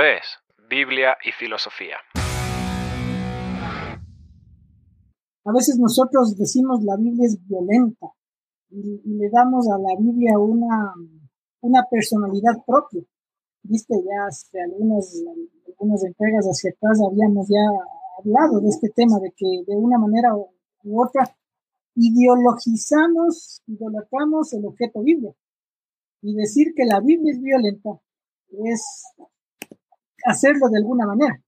Es Biblia y Filosofía. A veces nosotros decimos la Biblia es violenta y, le damos a la Biblia una, una personalidad propia. Viste, ya hace algunas, algunas entregas hacia atrás habíamos ya hablado de este tema, de que de una manera u otra ideologizamos, idolatramos el objeto Biblia. Y decir que la Biblia es violenta es hacerlo de alguna manera.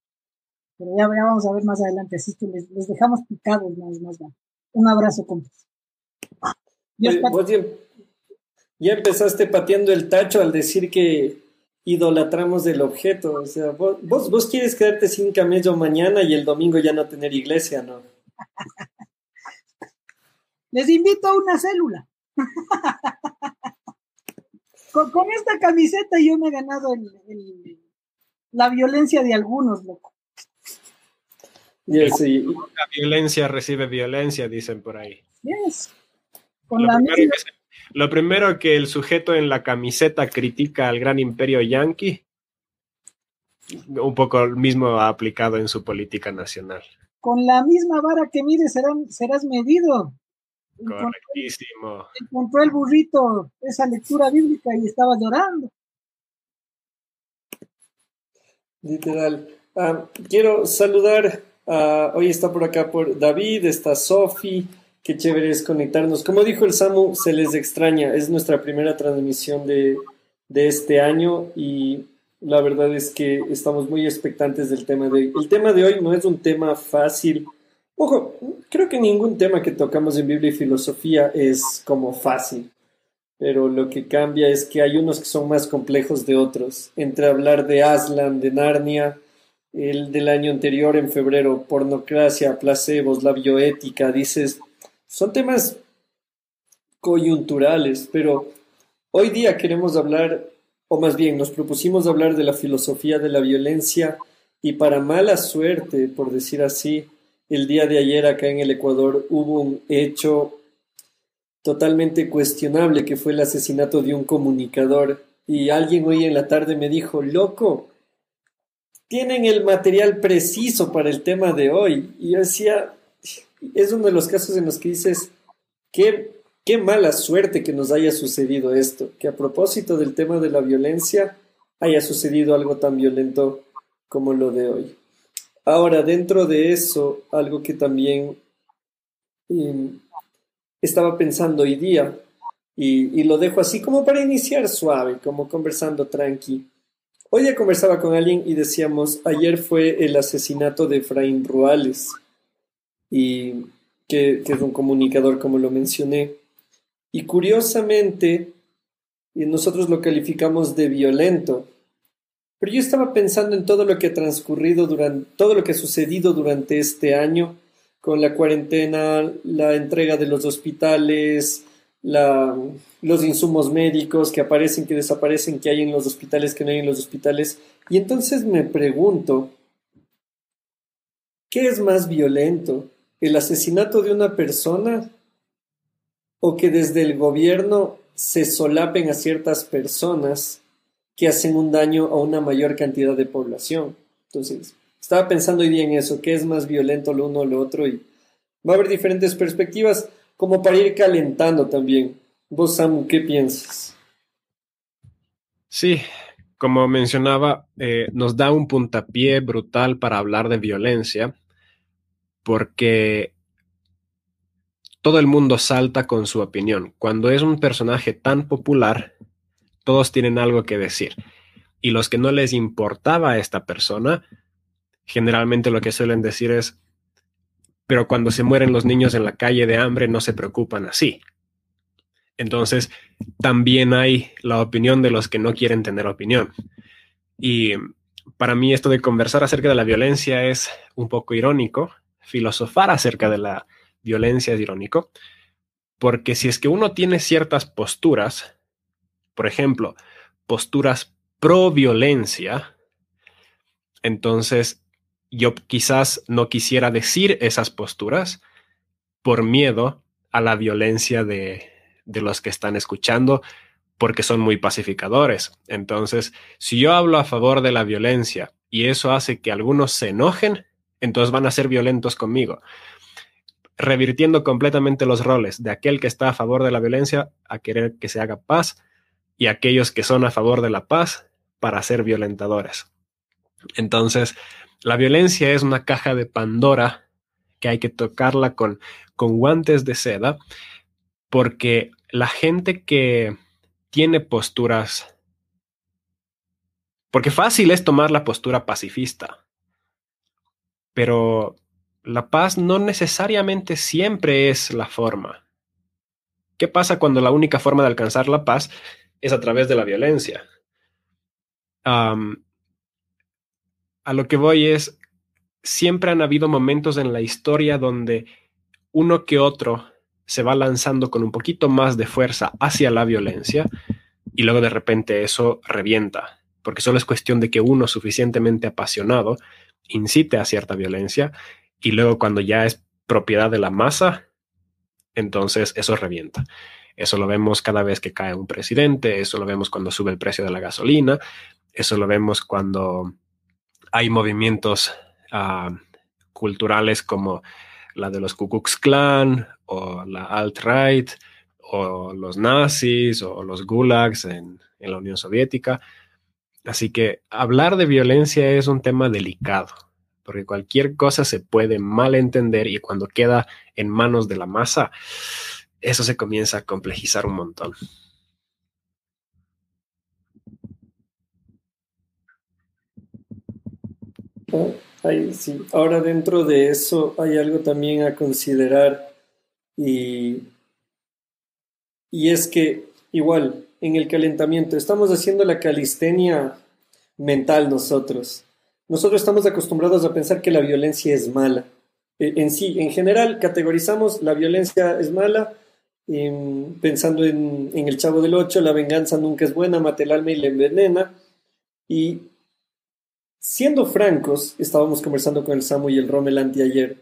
Pero ya, vamos a ver más adelante, así que les, dejamos picados más, más. Un abrazo, compas. ya, empezaste pateando el tacho al decir que idolatramos el objeto. O sea, vos, vos, quieres quedarte sin camello mañana y el domingo ya no tener iglesia, ¿no? Les invito a una célula. con, esta camiseta yo me he ganado el la violencia de algunos, loco. La violencia recibe violencia, dicen por ahí. Yes. lo, primero que, el sujeto en la camiseta critica al gran imperio yanqui, un poco el mismo ha aplicado en su política nacional. Con la misma vara que mires serán, serás medido. Correctísimo. Encontró el burrito esa lectura bíblica y estaba llorando. Literal. Ah, quiero saludar, a, hoy está por acá por David, está Sofi, qué chévere es conectarnos. Como dijo el Samu, se les extraña, es nuestra primera transmisión de, de este año y la verdad es que estamos muy expectantes del tema de hoy. El tema de hoy no es un tema fácil. Ojo, creo que ningún tema que tocamos en Biblia y filosofía es como fácil pero lo que cambia es que hay unos que son más complejos de otros. Entre hablar de Aslan, de Narnia, el del año anterior, en febrero, pornocracia, placebos, la bioética, dices, son temas coyunturales, pero hoy día queremos hablar, o más bien nos propusimos hablar de la filosofía de la violencia y para mala suerte, por decir así, el día de ayer acá en el Ecuador hubo un hecho totalmente cuestionable que fue el asesinato de un comunicador. Y alguien hoy en la tarde me dijo, loco, tienen el material preciso para el tema de hoy. Y yo decía, es uno de los casos en los que dices, qué, qué mala suerte que nos haya sucedido esto, que a propósito del tema de la violencia haya sucedido algo tan violento como lo de hoy. Ahora, dentro de eso, algo que también em, estaba pensando hoy día y, lo dejo así como para iniciar suave, como conversando tranqui. Hoy día conversaba con alguien y decíamos, ayer fue el asesinato de Efraín Ruales, y que, que es un comunicador como lo mencioné. Y curiosamente, nosotros lo calificamos de violento. Pero yo estaba pensando en todo lo que ha transcurrido durante, todo lo que ha sucedido durante este año con la cuarentena, la entrega de los hospitales, los insumos médicos que aparecen, que desaparecen, que hay en los hospitales, que no hay en los hospitales. Y entonces me pregunto, ¿qué es más violento? ¿El asesinato de una persona o que desde el gobierno se solapen a ciertas personas que hacen un daño a una mayor cantidad de población? Entonces, estaba pensando hoy día en eso, qué es más violento lo uno o lo otro y va a haber diferentes perspectivas como para ir calentando también. Vos, Samu, ¿qué piensas? Sí, como mencionaba, eh, nos da un puntapié brutal para hablar de violencia porque todo el mundo salta con su opinión. Cuando es un personaje tan popular, todos tienen algo que decir. Y los que no les importaba a esta persona, generalmente lo que suelen decir es, pero cuando se mueren los niños en la calle de hambre no se preocupan así. Entonces, también hay la opinión de los que no quieren tener opinión. Y para mí esto de conversar acerca de la violencia es un poco irónico, filosofar acerca de la violencia es irónico, porque si es que uno tiene ciertas posturas, por ejemplo, posturas pro violencia, entonces yo quizás no quisiera decir esas posturas por miedo a la violencia de, los que están escuchando, porque son muy pacificadores. Entonces, si yo hablo a favor de la violencia y eso hace que algunos se enojen, entonces van a ser violentos conmigo, revirtiendo completamente los roles de aquel que está a favor de la violencia a querer que se haga paz y aquellos que son a favor de la paz para ser violentadores. Entonces, la violencia es una caja de Pandora que hay que tocarla con, con guantes de seda porque la gente que tiene posturas, porque fácil es tomar la postura pacifista, pero la paz no necesariamente siempre es la forma. ¿Qué pasa cuando la única forma de alcanzar la paz es a través de la violencia? A lo que voy es, siempre han habido momentos en la historia donde uno que otro se va lanzando con un poquito más de fuerza hacia la violencia y luego de repente eso revienta, porque solo es cuestión de que uno suficientemente apasionado incite a cierta violencia y luego cuando ya es propiedad de la masa, entonces eso revienta. Eso lo vemos cada vez que cae un presidente, eso lo vemos cuando sube el precio de la gasolina, eso lo vemos cuando hay movimientos uh, culturales como la de los Ku Klux Klan o la alt-right o los nazis o los gulags en, en la Unión Soviética. Así que hablar de violencia es un tema delicado, porque cualquier cosa se puede malentender y cuando queda en manos de la masa, eso se comienza a complejizar un montón. Sí. Ahora dentro de eso hay algo también a considerar y, y es que igual en el calentamiento estamos haciendo la calistenia mental nosotros. Nosotros estamos acostumbrados a pensar que la violencia es mala. E, en sí, en general, categorizamos la violencia es mala, em, pensando en, en, el Chavo del Ocho, la venganza nunca es buena, mate el alma y la envenena. Y Siendo francos, estábamos conversando con el Samu y el Rommel anteayer.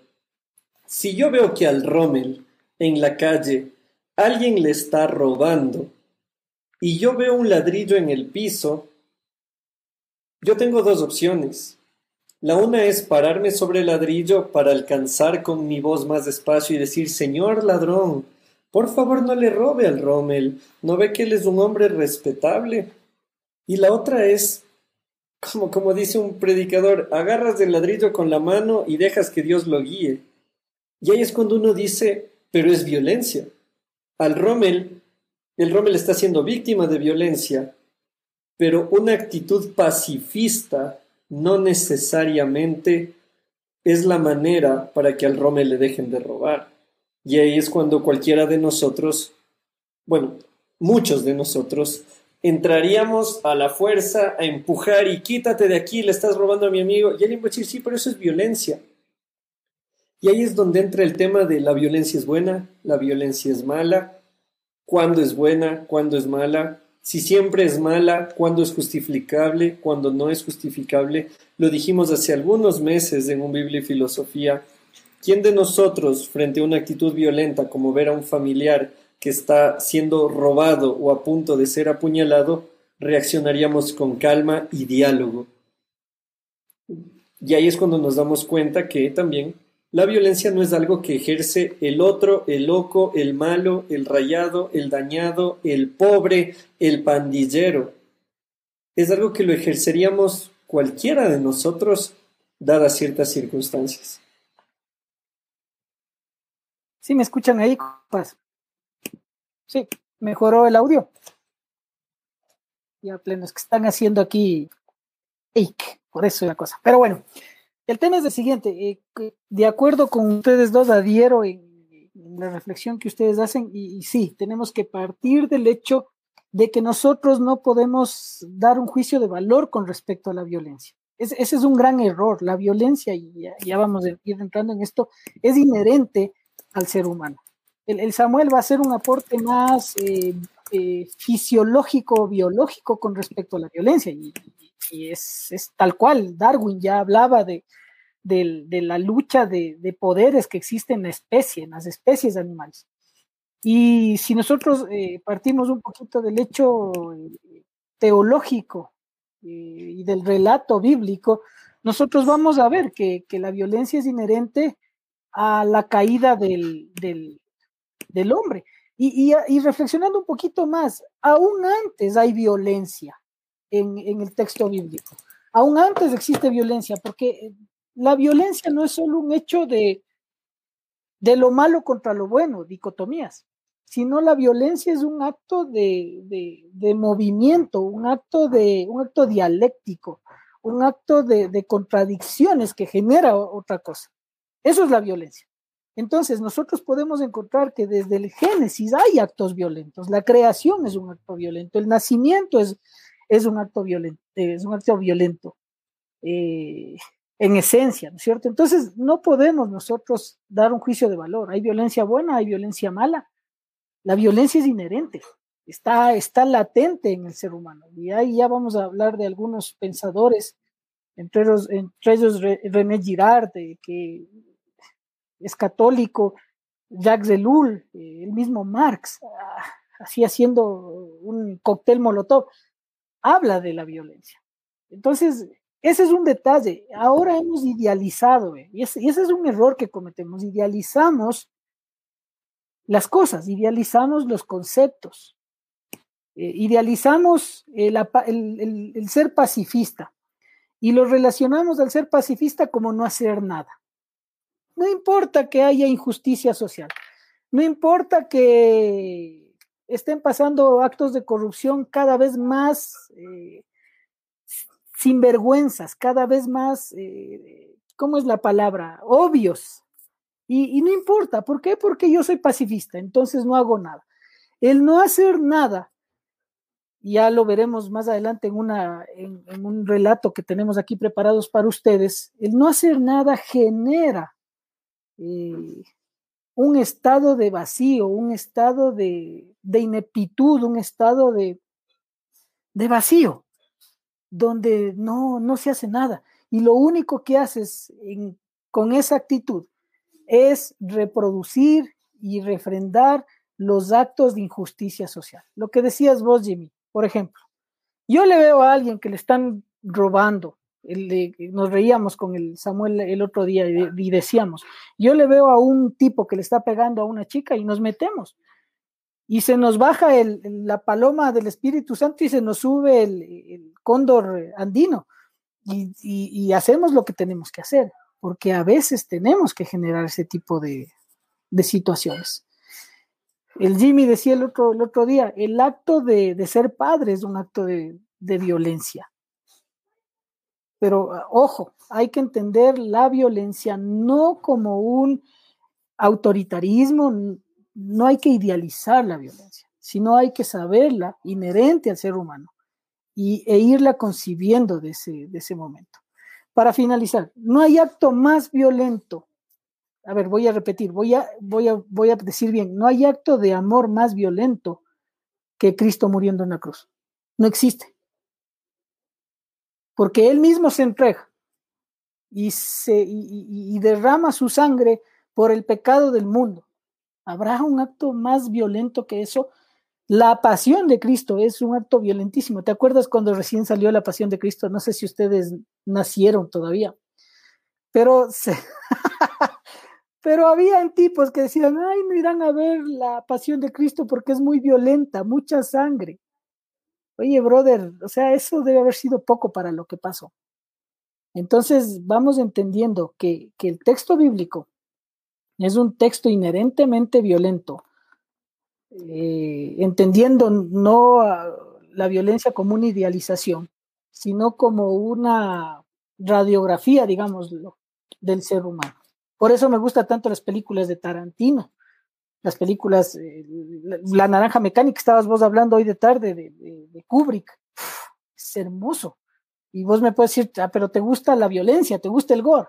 Si yo veo que al Rommel en la calle alguien le está robando y yo veo un ladrillo en el piso, yo tengo dos opciones. La una es pararme sobre el ladrillo para alcanzar con mi voz más despacio y decir, Señor ladrón, por favor no le robe al Rommel, ¿no ve que él es un hombre respetable? Y la otra es como, como dice un predicador, agarras del ladrillo con la mano y dejas que Dios lo guíe. Y ahí es cuando uno dice, pero es violencia. Al Rommel, el Rommel está siendo víctima de violencia, pero una actitud pacifista no necesariamente es la manera para que al Rommel le dejen de robar. Y ahí es cuando cualquiera de nosotros, bueno, muchos de nosotros, entraríamos a la fuerza a empujar y quítate de aquí, le estás robando a mi amigo. Y alguien va a decir, sí, pero eso es violencia. Y ahí es donde entra el tema de la violencia es buena, la violencia es mala, cuándo es buena, cuándo es mala, si siempre es mala, cuándo es justificable, cuándo no es justificable. Lo dijimos hace algunos meses en un Biblia y Filosofía. ¿Quién de nosotros, frente a una actitud violenta como ver a un familiar que está siendo robado o a punto de ser apuñalado, reaccionaríamos con calma y diálogo. Y ahí es cuando nos damos cuenta que también la violencia no es algo que ejerce el otro, el loco, el malo, el rayado, el dañado, el pobre, el pandillero. Es algo que lo ejerceríamos cualquiera de nosotros dadas ciertas circunstancias. Sí, me escuchan ahí, compas. Sí, mejoró el audio. Ya plenos que están haciendo aquí por eso es la cosa. Pero bueno, el tema es el siguiente. Eh, de acuerdo con ustedes dos, adhiero en, la reflexión que ustedes hacen y, sí, tenemos que partir del hecho de que nosotros no podemos dar un juicio de valor con respecto a la violencia. ese es un gran error. La violencia, y ya vamos a ir entrando en esto, es inherente al ser humano el, Samuel va a ser un aporte más eh, eh, fisiológico, biológico con respecto a la violencia. Y, es, tal cual. Darwin ya hablaba de, la lucha de, poderes que existen en la especie, en las especies animales. Y si nosotros eh, partimos un poquito del hecho teológico y del relato bíblico, nosotros vamos a ver que, la violencia es inherente a la caída del, hombre. Y, y, reflexionando un poquito más, aún antes hay violencia en, en el texto bíblico. Aún antes existe violencia, porque la violencia no es solo un hecho de, de lo malo contra lo bueno, dicotomías, sino la violencia es un acto de, de, movimiento, un acto, de, un acto dialéctico, un acto de, contradicciones que genera otra cosa. Eso es la violencia. Entonces, nosotros podemos encontrar que desde el Génesis hay actos violentos. La creación es un acto violento, el nacimiento es, es un acto violento, es un acto violento. Eh, en esencia, ¿no es cierto? Entonces, no podemos nosotros dar un juicio de valor. Hay violencia buena, hay violencia mala. La violencia es inherente, está, está latente en el ser humano. Y ahí ya vamos a hablar de algunos pensadores, entre entre ellos René Girard, que es católico, Jacques Ellul, el mismo Marx, así haciendo un cóctel molotov, habla de la violencia. Entonces, ese es un detalle. Ahora hemos idealizado, y, ese, es un error que cometemos. Idealizamos las cosas, idealizamos los conceptos, eh, idealizamos el, ser pacifista y lo relacionamos al ser pacifista como no hacer nada. No importa que haya injusticia social, no importa que estén pasando actos de corrupción cada vez más eh, sinvergüenzas, cada vez más, eh, ¿cómo es la palabra? Obvios. Y, no importa, ¿por qué? Porque yo soy pacifista, entonces no hago nada. El no hacer nada, ya lo veremos más adelante en, un relato que tenemos aquí preparados para ustedes, el no hacer nada genera eh, un estado de vacío, un estado de, ineptitud, un estado de, de vacío donde no, no se hace nada. Y lo único que haces con esa actitud es reproducir y refrendar los actos de injusticia social. Lo que decías vos, Jimmy, por ejemplo, yo le veo a alguien que le están robando, nos reíamos con el Samuel el otro día y decíamos, yo le veo a un tipo que le está pegando a una chica y nos metemos y se nos baja el, la paloma del Espíritu Santo y se nos sube el, cóndor andino y, hacemos lo que tenemos que hacer, porque a veces tenemos que generar ese tipo de, situaciones. El Jimmy decía el otro, el otro día, el acto de, ser padre es un acto de, de violencia. Pero ojo, hay que entender la violencia no como un autoritarismo, no hay que idealizar la violencia, sino hay que saberla inherente al ser humano y, e irla concibiendo de ese, de ese momento. Para finalizar, no hay acto más violento. A ver, voy a repetir, voy a, voy a, voy a decir bien, no hay acto de amor más violento que Cristo muriendo en la cruz. No existe. Porque Él mismo se entrega y, se, y derrama su sangre por el pecado del mundo ¿Habrá un acto más violento que eso? La pasión de Cristo es un acto violentísimo. ¿Te acuerdas cuando recién salió la pasión de Cristo? No sé si ustedes nacieron todavía, pero, pero había tipos que decían, ay, no irán a ver la pasión de Cristo porque es muy violenta, mucha sangre. Oye, brother, o sea, eso debe haber sido poco para lo que pasó. Entonces, vamos entendiendo que, que el texto bíblico es un texto inherentemente violento, eh, entendiendo no la violencia como una idealización, sino como una radiografía, digámoslo, del ser humano. Por eso me gustan tanto las películas de Tarantino, las películas, eh, la, Naranja Mecánica, estabas vos hablando hoy de tarde de, de Kubrick, es hermoso. Y vos me puedes decir, ah, pero te gusta la violencia, te gusta el gore.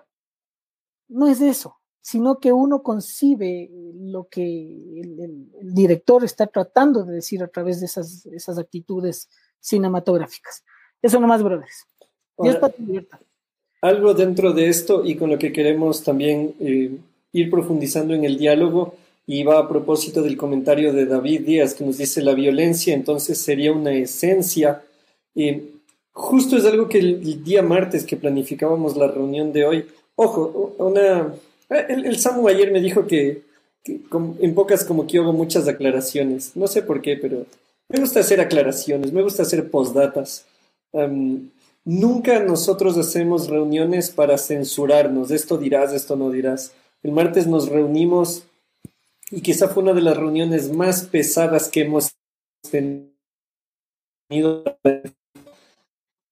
No es eso sino que uno concibe lo que el, director está tratando de decir a través de esas, esas actitudes cinematográficas. Eso nomás, brothers. Dios para Algo dentro de esto y con lo que queremos también eh, ir profundizando en el diálogo y va a propósito del comentario de David Díaz que nos dice la violencia entonces sería una esencia. y justo es algo que el, día martes que planificábamos la reunión de hoy, ojo, una, el, el Samu ayer me dijo que, en pocas como que hago muchas aclaraciones, no sé por qué, pero me gusta hacer aclaraciones, me gusta hacer postdatas. nunca nosotros hacemos reuniones para censurarnos, esto dirás, esto no dirás. El martes nos reunimos y quizá fue una de las reuniones más pesadas que hemos tenido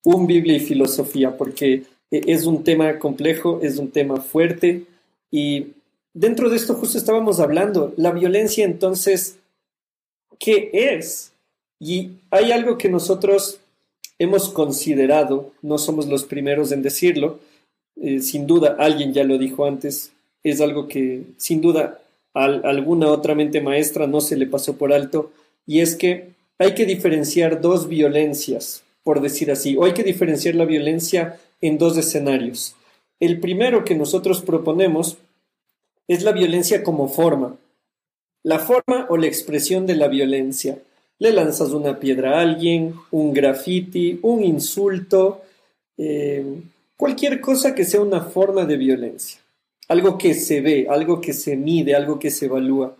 un Biblia y filosofía, porque es un tema complejo, es un tema fuerte y dentro de esto justo estábamos hablando, la violencia entonces, ¿qué es? Y hay algo que nosotros hemos considerado, no somos los primeros en decirlo, eh, sin duda alguien ya lo dijo antes, es algo que sin duda a alguna otra mente maestra no se le pasó por alto, y es que hay que diferenciar dos violencias, por decir así, o hay que diferenciar la violencia en dos escenarios. El primero que nosotros proponemos es la violencia como forma, la forma o la expresión de la violencia. Le lanzas una piedra a alguien, un graffiti, un insulto, eh, cualquier cosa que sea una forma de violencia, algo que se ve, algo que se mide, algo que se evalúa.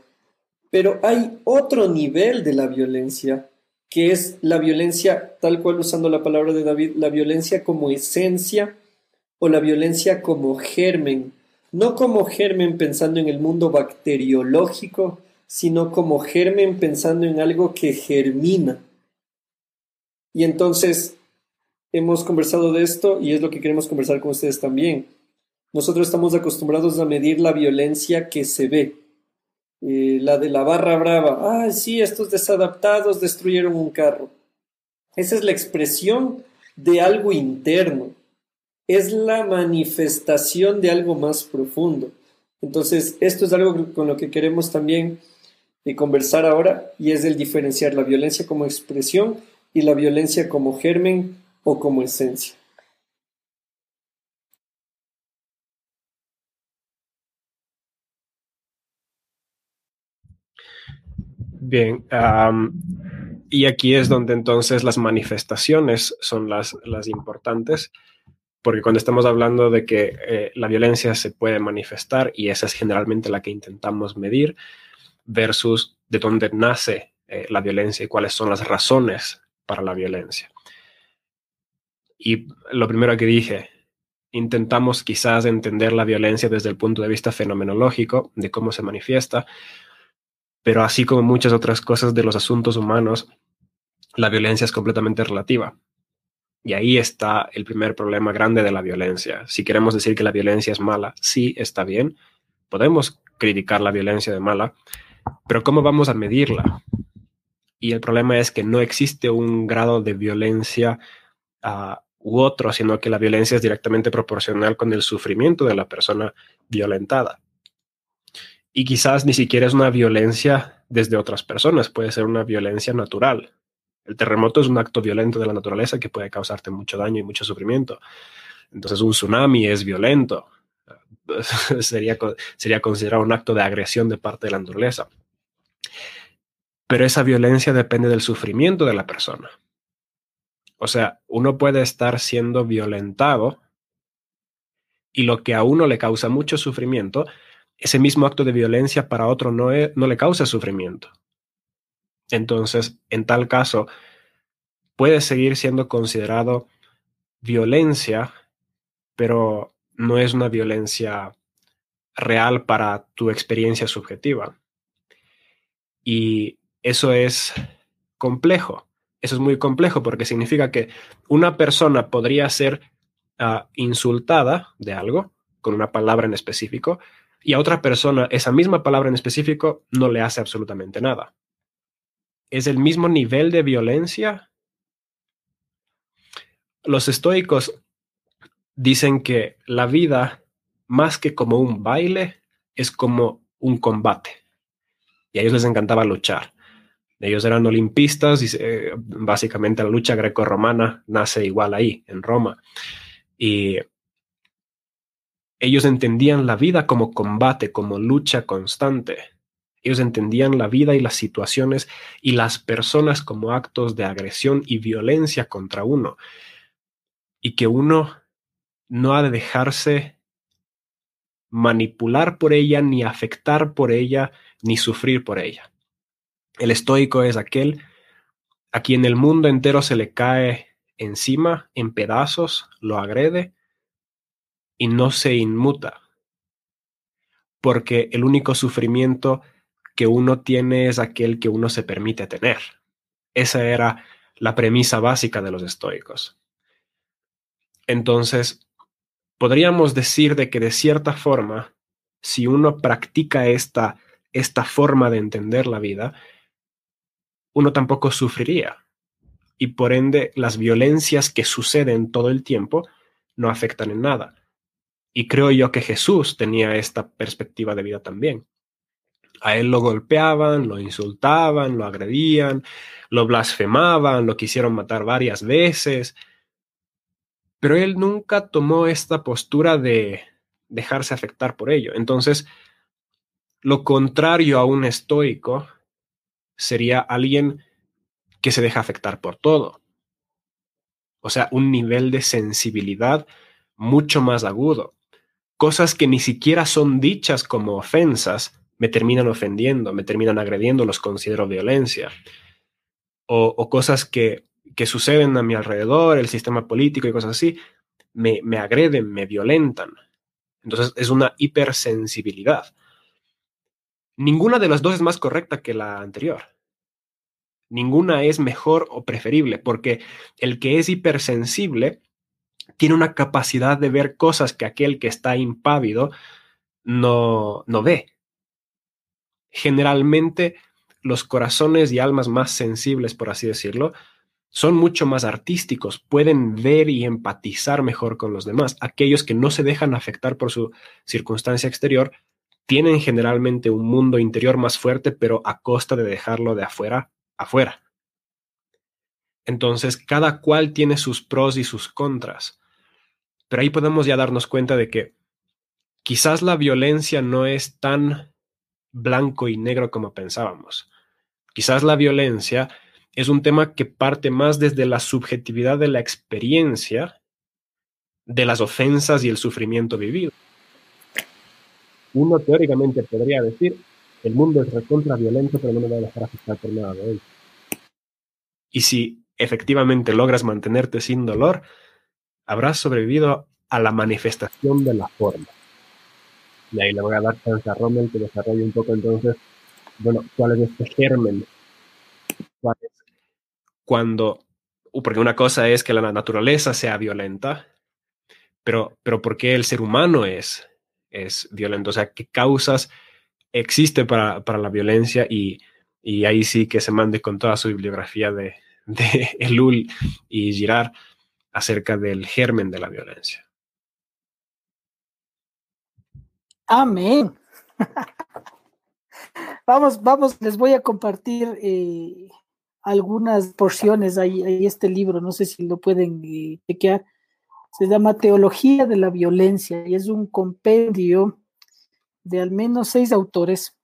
Pero hay otro nivel de la violencia, que es la violencia, tal cual usando la palabra de David, la violencia como esencia o la violencia como germen, no como germen pensando en el mundo bacteriológico, sino como germen pensando en algo que germina. Y entonces hemos conversado de esto y es lo que queremos conversar con ustedes también. Nosotros estamos acostumbrados a medir la violencia que se ve. Eh, la de la barra brava. Ah, sí, estos desadaptados destruyeron un carro. Esa es la expresión de algo interno. Es la manifestación de algo más profundo. Entonces, esto es algo con lo que queremos también de conversar ahora y es el diferenciar la violencia como expresión y la violencia como germen o como esencia. Bien, y aquí es donde entonces las manifestaciones son las, las importantes, porque cuando estamos hablando de que eh, la violencia se puede manifestar y esa es generalmente la que intentamos medir, versus de dónde nace eh, la violencia y cuáles son las razones para la violencia. Y lo primero que dije, intentamos quizás entender la violencia desde el punto de vista fenomenológico, de cómo se manifiesta, pero así como muchas otras cosas de los asuntos humanos, la violencia es completamente relativa. Y ahí está el primer problema grande de la violencia. Si queremos decir que la violencia es mala, sí está bien. Podemos criticar la violencia de mala, pero ¿cómo vamos a medirla? Y el problema es que no existe un grado de violencia uh, u otro, sino que la violencia es directamente proporcional con el sufrimiento de la persona violentada. Y quizás ni siquiera es una violencia desde otras personas, puede ser una violencia natural. El terremoto es un acto violento de la naturaleza que puede causarte mucho daño y mucho sufrimiento. Entonces un tsunami es violento, sería, sería considerado un acto de agresión de parte de la naturaleza. Pero esa violencia depende del sufrimiento de la persona. O sea, uno puede estar siendo violentado y lo que a uno le causa mucho sufrimiento, ese mismo acto de violencia para otro no, no le causa sufrimiento. Entonces, en tal caso, puede seguir siendo considerado violencia, pero no es una violencia real para tu experiencia subjetiva. Y eso es complejo. Eso es muy complejo porque significa que una persona podría ser ah, insultada de algo con una palabra en específico y a otra persona esa misma palabra en específico no le hace absolutamente nada. ¿Es el mismo nivel de violencia? Los estoicos dicen que la vida, más que como un baile, es como un combate. Y a ellos les encantaba luchar. Ellos eran olimpistas y eh, básicamente la lucha greco-romana nace igual ahí, en Roma. Y ellos entendían la vida como combate, como lucha constante. Ellos entendían la vida y las situaciones y las personas como actos de agresión y violencia contra uno. Y que uno no ha de dejarse manipular por ella, ni afectar por ella, ni sufrir por ella. El estoico es aquel a quien el mundo entero se le cae encima en pedazos, lo agrede y no se inmuta. Porque el único sufrimiento que uno tiene es aquel que uno se permite tener. Esa era la premisa básica de los estoicos. Entonces, podríamos decir de que de cierta forma, si uno practica esta, esta forma de entender la vida, uno tampoco sufriría. Y por ende, las violencias que suceden todo el tiempo no afectan en nada. Y creo yo que Jesús tenía esta perspectiva de vida también. A él lo golpeaban, lo insultaban, lo agredían, lo blasfemaban, lo quisieron matar varias veces, pero él nunca tomó esta postura de dejarse afectar por ello. Entonces, lo contrario a un estoico sería alguien que se deja afectar por todo. O sea, un nivel de sensibilidad mucho más agudo. Cosas que ni siquiera son dichas como ofensas me terminan ofendiendo, me terminan agrediendo, los considero violencia. O, cosas que que suceden a mi alrededor, el sistema político y cosas así, me, me agreden, me violentan. Entonces es una hipersensibilidad. Ninguna de las dos es más correcta que la anterior. Ninguna es mejor o preferible, porque el que es hipersensible tiene una capacidad de ver cosas que aquel que está impávido no, no ve. Generalmente los corazones y almas más sensibles, por así decirlo, son mucho más artísticos, pueden ver y empatizar mejor con los demás. Aquellos que no se dejan afectar por su circunstancia exterior tienen generalmente un mundo interior más fuerte, pero a costa de dejarlo de afuera afuera. Entonces, cada cual tiene sus pros y sus contras. Pero ahí podemos ya darnos cuenta de que quizás la violencia no es tan blanco y negro como pensábamos. Quizás la violencia es un tema que parte más desde la subjetividad de la experiencia de las ofensas y el sufrimiento vivido. Uno teóricamente podría decir, el mundo es recontra violento, pero no me va a dejar afectar por nada de. Y si efectivamente logras mantenerte sin dolor, habrás sobrevivido a la manifestación de la forma. Y ahí le voy a dar chance a Rommel que desarrolle un poco entonces, bueno, cuál es este germen, cuál es cuando, porque una cosa es que la naturaleza sea violenta, pero, pero ¿por qué el ser humano es, es violento? O sea, ¿qué causas existen para, para la violencia? Y, y, ahí sí que se mande con toda su bibliografía de, de Elul y Girard acerca del germen de la violencia. Amén. vamos, vamos, les voy a compartir eh, algunas porciones, hay, este libro, no sé si lo pueden eh, chequear, se llama Teología de la Violencia y es un compendio de al menos seis autores.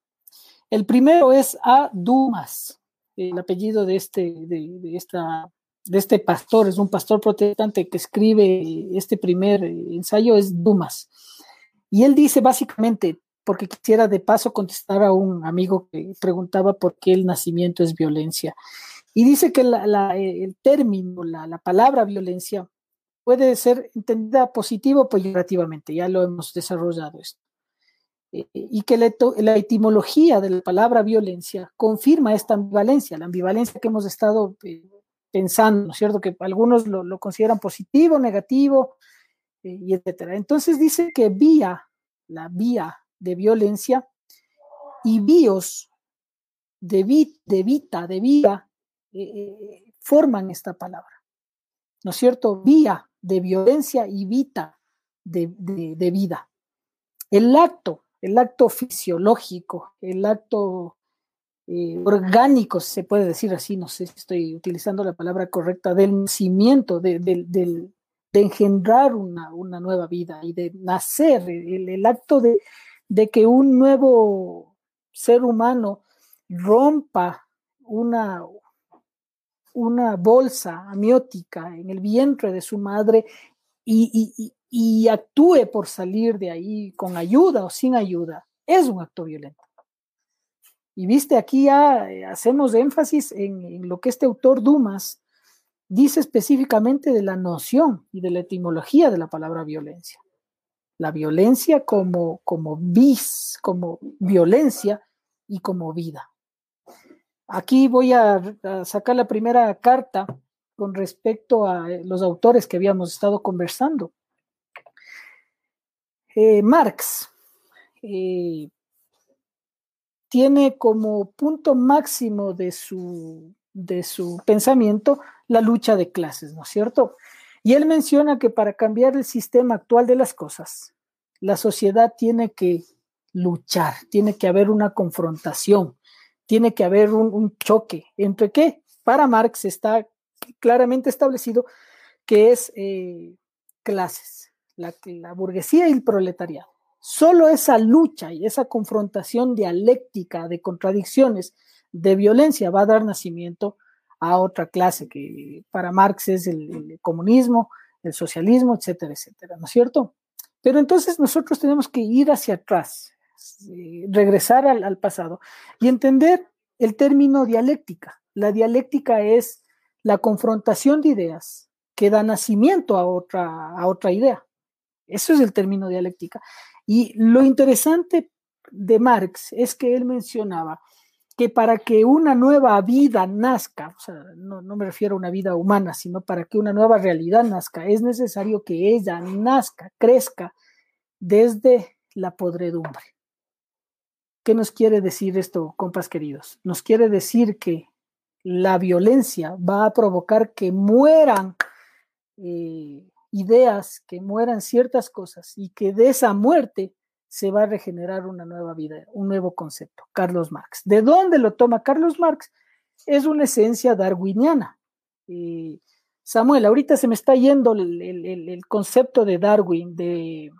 El primero es A. Dumas, el apellido de este, de, esta, de este pastor, es un pastor protestante que escribe este primer ensayo, es Dumas. Y él dice básicamente, porque quisiera de paso contestar a un amigo que preguntaba por qué el nacimiento es violencia. Y dice que el término, la, palabra violencia, puede ser entendida positivo o peyorativamente, ya lo hemos desarrollado esto. Eh, y que la, etimología de la palabra violencia confirma esta ambivalencia, la ambivalencia que hemos estado eh, pensando, ¿no es cierto? Que algunos lo, consideran positivo, negativo, eh, y etcétera. Entonces dice que vía, la vía de violencia y bios de, de vita, de vida, eh, eh, forman esta palabra. ¿No es cierto? Vía de violencia y vita de, vida. El acto, el acto fisiológico, el acto eh, orgánico, se puede decir así, no sé si estoy utilizando la palabra correcta, del nacimiento, de, de engendrar una, una, nueva vida y de nacer, el acto de, que un nuevo ser humano rompa una, una bolsa amiótica en el vientre de su madre y, y, actúe por salir de ahí con ayuda o sin ayuda, es un acto violento. Y viste, aquí ya eh, hacemos énfasis en, lo que este autor Dumas dice específicamente de la noción y de la etimología de la palabra violencia. La violencia como, como vis, como violencia y como vida. Aquí voy a, sacar la primera carta con respecto a eh, los autores que habíamos estado conversando. Eh, Marx tiene como punto máximo de su, de su pensamiento la lucha de clases, ¿no es cierto? Y él menciona que para cambiar el sistema actual de las cosas, la sociedad tiene que luchar, tiene que haber una confrontación, tiene que haber un, choque. ¿Entre qué? Para Marx está claramente establecido que es eh, clases, la, la burguesía y el proletariado. Solo esa lucha y esa confrontación dialéctica de contradicciones, de violencia, va a dar nacimiento a otra clase que para Marx es el, comunismo, el socialismo, etcétera, etcétera, ¿no es cierto? Pero entonces nosotros tenemos que ir hacia atrás, eh, regresar al, pasado y entender el término dialéctica. La dialéctica es la confrontación de ideas que da nacimiento a otra, a otra idea. Eso es el término dialéctica. Y lo interesante de Marx es que él mencionaba que para que una nueva vida nazca, o sea, no, me refiero a una vida humana, sino para que una nueva realidad nazca, es necesario que ella nazca, crezca desde la podredumbre. ¿Qué nos quiere decir esto, compas queridos? Nos quiere decir que la violencia va a provocar que mueran eh, ideas, que mueran ciertas cosas y que de esa muerte se va a regenerar una nueva vida, un nuevo concepto. Carlos Marx. ¿De dónde lo toma Carlos Marx? Es una esencia darwiniana. Eh, Samuel, ahorita se me está yendo el concepto de Darwin, de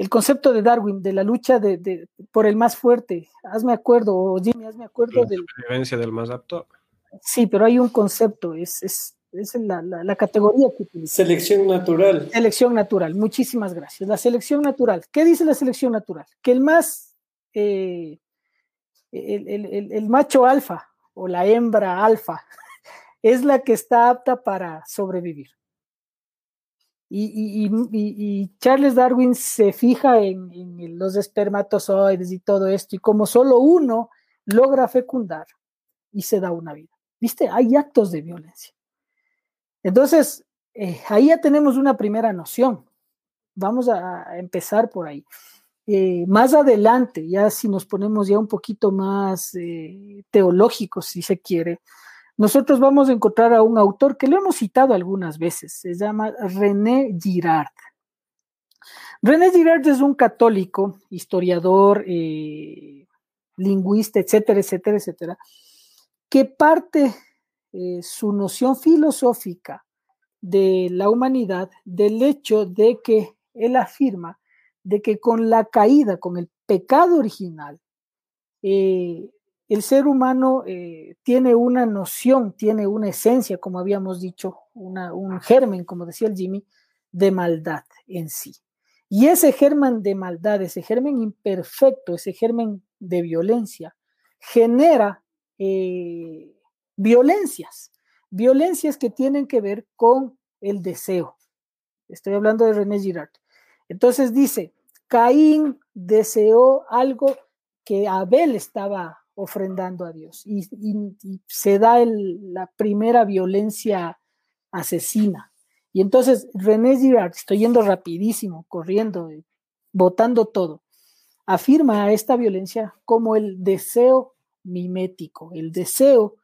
el concepto de Darwin, de la lucha de, por el más fuerte. Hazme acuerdo, Jimmy, hazme acuerdo de la supervivencia del más apto. Sí, pero hay un concepto, es, es, es la, la, categoría que utiliza. Selección natural. Selección natural, muchísimas gracias. La selección natural. ¿Qué dice la selección natural? Que el más, eh, el, el, el macho alfa o la hembra alfa es la que está apta para sobrevivir. Y, Charles Darwin se fija en, los espermatozoides y todo esto, y como solo uno logra fecundar y se da una vida. ¿Viste? Hay actos de violencia. Entonces, eh, ahí ya tenemos una primera noción. Vamos a, empezar por ahí. Eh, más adelante, ya si nos ponemos ya un poquito más eh, teológicos, si se quiere, nosotros vamos a encontrar a un autor que lo hemos citado algunas veces, se llama René Girard. René Girard es un católico, historiador, eh, lingüista, etcétera, etcétera, etcétera, que parte eh, su noción filosófica de la humanidad del hecho de que él afirma de que con la caída, con el pecado original, eh, el ser humano eh, tiene una noción, tiene una esencia, como habíamos dicho, un germen, como decía el Jimmy, de maldad en sí. Y ese germen de maldad, ese germen imperfecto, ese germen de violencia, genera violencias, violencias que tienen que ver con el deseo. Estoy hablando de René Girard. Entonces dice, Caín deseó algo que Abel estaba ofrendando a Dios. Y, se da la primera violencia asesina. Y entonces René Girard, estoy yendo rapidísimo, corriendo, botando todo, afirma esta violencia como el deseo mimético, el deseo,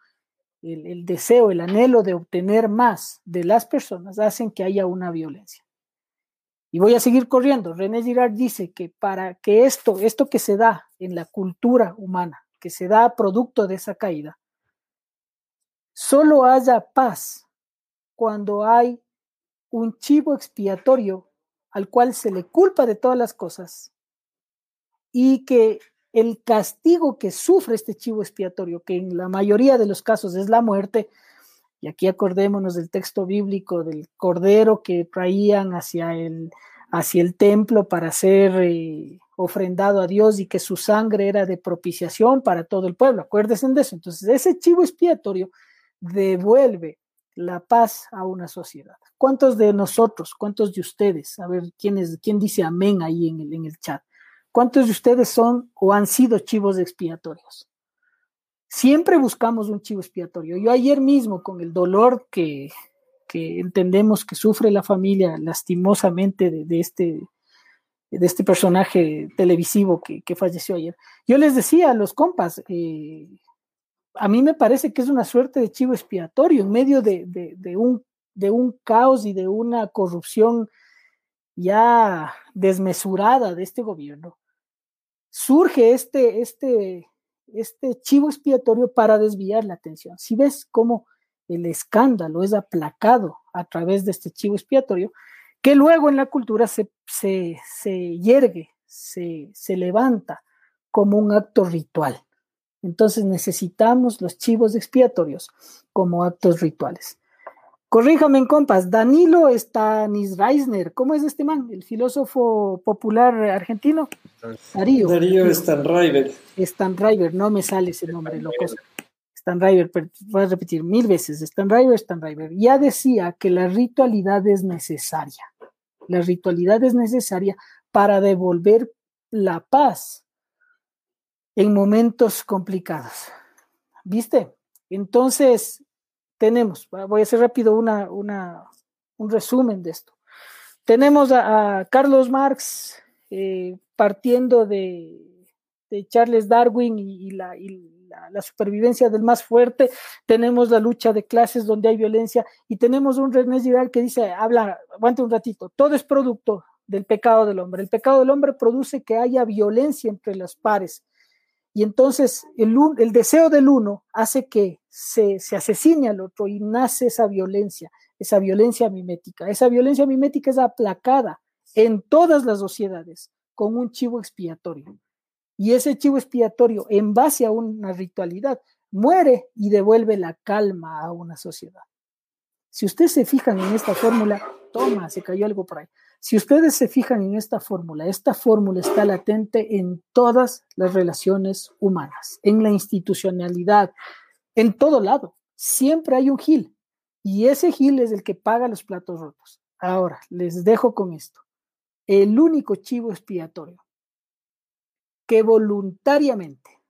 el, deseo, el anhelo de obtener más de las personas hacen que haya una violencia. Y voy a seguir corriendo. René Girard dice que para que esto, esto que se da en la cultura humana, que se da producto de esa caída, solo haya paz cuando hay un chivo expiatorio al cual se le culpa de todas las cosas y que el castigo que sufre este chivo expiatorio, que en la mayoría de los casos es la muerte, y aquí acordémonos del texto bíblico del cordero que traían hacia el, hacia el templo para ser eh, ofrendado a Dios y que su sangre era de propiciación para todo el pueblo. Acuérdense de eso. Entonces, ese chivo expiatorio devuelve la paz a una sociedad. ¿Cuántos de nosotros, cuántos de ustedes, a ver quién, es, quién dice amén ahí en el, en el chat, cuántos de ustedes son o han sido chivos expiatorios? Siempre buscamos un chivo expiatorio. Yo ayer mismo, con el dolor que, entendemos que sufre la familia lastimosamente de, este, este personaje televisivo que, falleció ayer, yo les decía a los compas, eh, a mí me parece que es una suerte de chivo expiatorio en medio de un caos y de una corrupción ya desmesurada de este gobierno. Surge este, este, este chivo expiatorio para desviar la atención. Si ves cómo el escándalo es aplacado a través de este chivo expiatorio, que luego en la cultura se, se, se yergue, se, se levanta como un acto ritual. Entonces necesitamos los chivos expiatorios como actos rituales. Corríjame en compas, Danilo Stanisreisner, ¿cómo es este man? El filósofo popular argentino. Darío. Darío Stanriver. Stanriver, no me sale ese nombre, loco. Stanriver, voy a repetir mil veces, Stanriver, Stanriver. Ya decía que la ritualidad es necesaria. La ritualidad es necesaria para devolver la paz en momentos complicados. ¿Viste? Entonces, tenemos, voy a hacer rápido una, un resumen de esto. Tenemos a, Carlos Marx eh, partiendo de, Charles Darwin y, la, la, supervivencia del más fuerte, tenemos la lucha de clases donde hay violencia y tenemos un René Girard que dice, habla, aguante un ratito, todo es producto del pecado del hombre. El pecado del hombre produce que haya violencia entre las pares y entonces el, deseo del uno hace que se, se, asesine al otro y nace esa violencia, esa violencia mimética. Esa violencia mimética es aplacada en todas las sociedades con un chivo expiatorio. Y ese chivo expiatorio, en base a una ritualidad, muere y devuelve la calma a una sociedad. Si ustedes se fijan en esta fórmula, toma, se cayó algo por ahí. Si ustedes se fijan en esta fórmula, esta fórmula está latente en todas las relaciones humanas, en la institucionalidad, en todo lado. Siempre hay un Gil y ese Gil es el que paga los platos rotos. Ahora, les dejo con esto. El único chivo expiatorio que voluntariamente,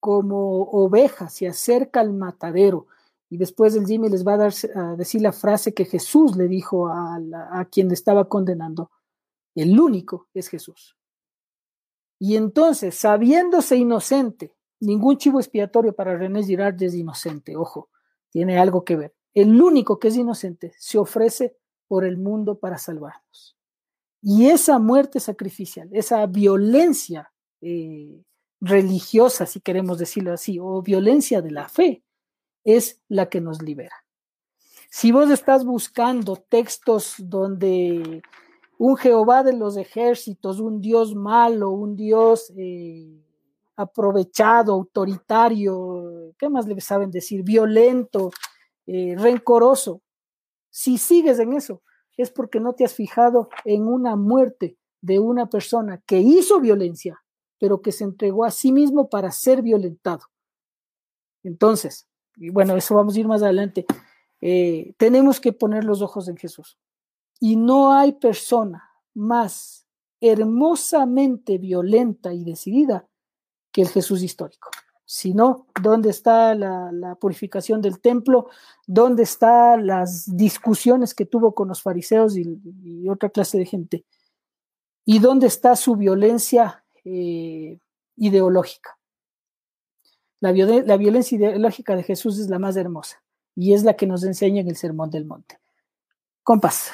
como oveja, se acerca al matadero y después el Jimmy les va a, dar, a decir la frase que Jesús le dijo a, a quien estaba condenando. El único es Jesús. Y entonces, sabiéndose inocente, ningún chivo expiatorio para René Girard es inocente, ojo, tiene algo que ver. El único que es inocente se ofrece por el mundo para salvarnos. Y esa muerte sacrificial, esa violencia eh, religiosa, si queremos decirlo así, o violencia de la fe, es la que nos libera. Si vos estás buscando textos donde un Jehová de los ejércitos, un Dios malo, un Dios eh, aprovechado, autoritario, ¿qué más le saben decir? Violento, eh, rencoroso. Si sigues en eso, es porque no te has fijado en una muerte de una persona que hizo violencia, pero que se entregó a sí mismo para ser violentado. Entonces, y bueno, eso vamos a ir más adelante, eh, tenemos que poner los ojos en Jesús. Y no hay persona más hermosamente violenta y decidida que el Jesús histórico. Si no, ¿dónde está la, purificación del templo? ¿Dónde están las discusiones que tuvo con los fariseos y, otra clase de gente? ¿Y dónde está su violencia eh, ideológica? La, violencia ideológica de Jesús es la más hermosa y es la que nos enseña en el Sermón del Monte. Compás.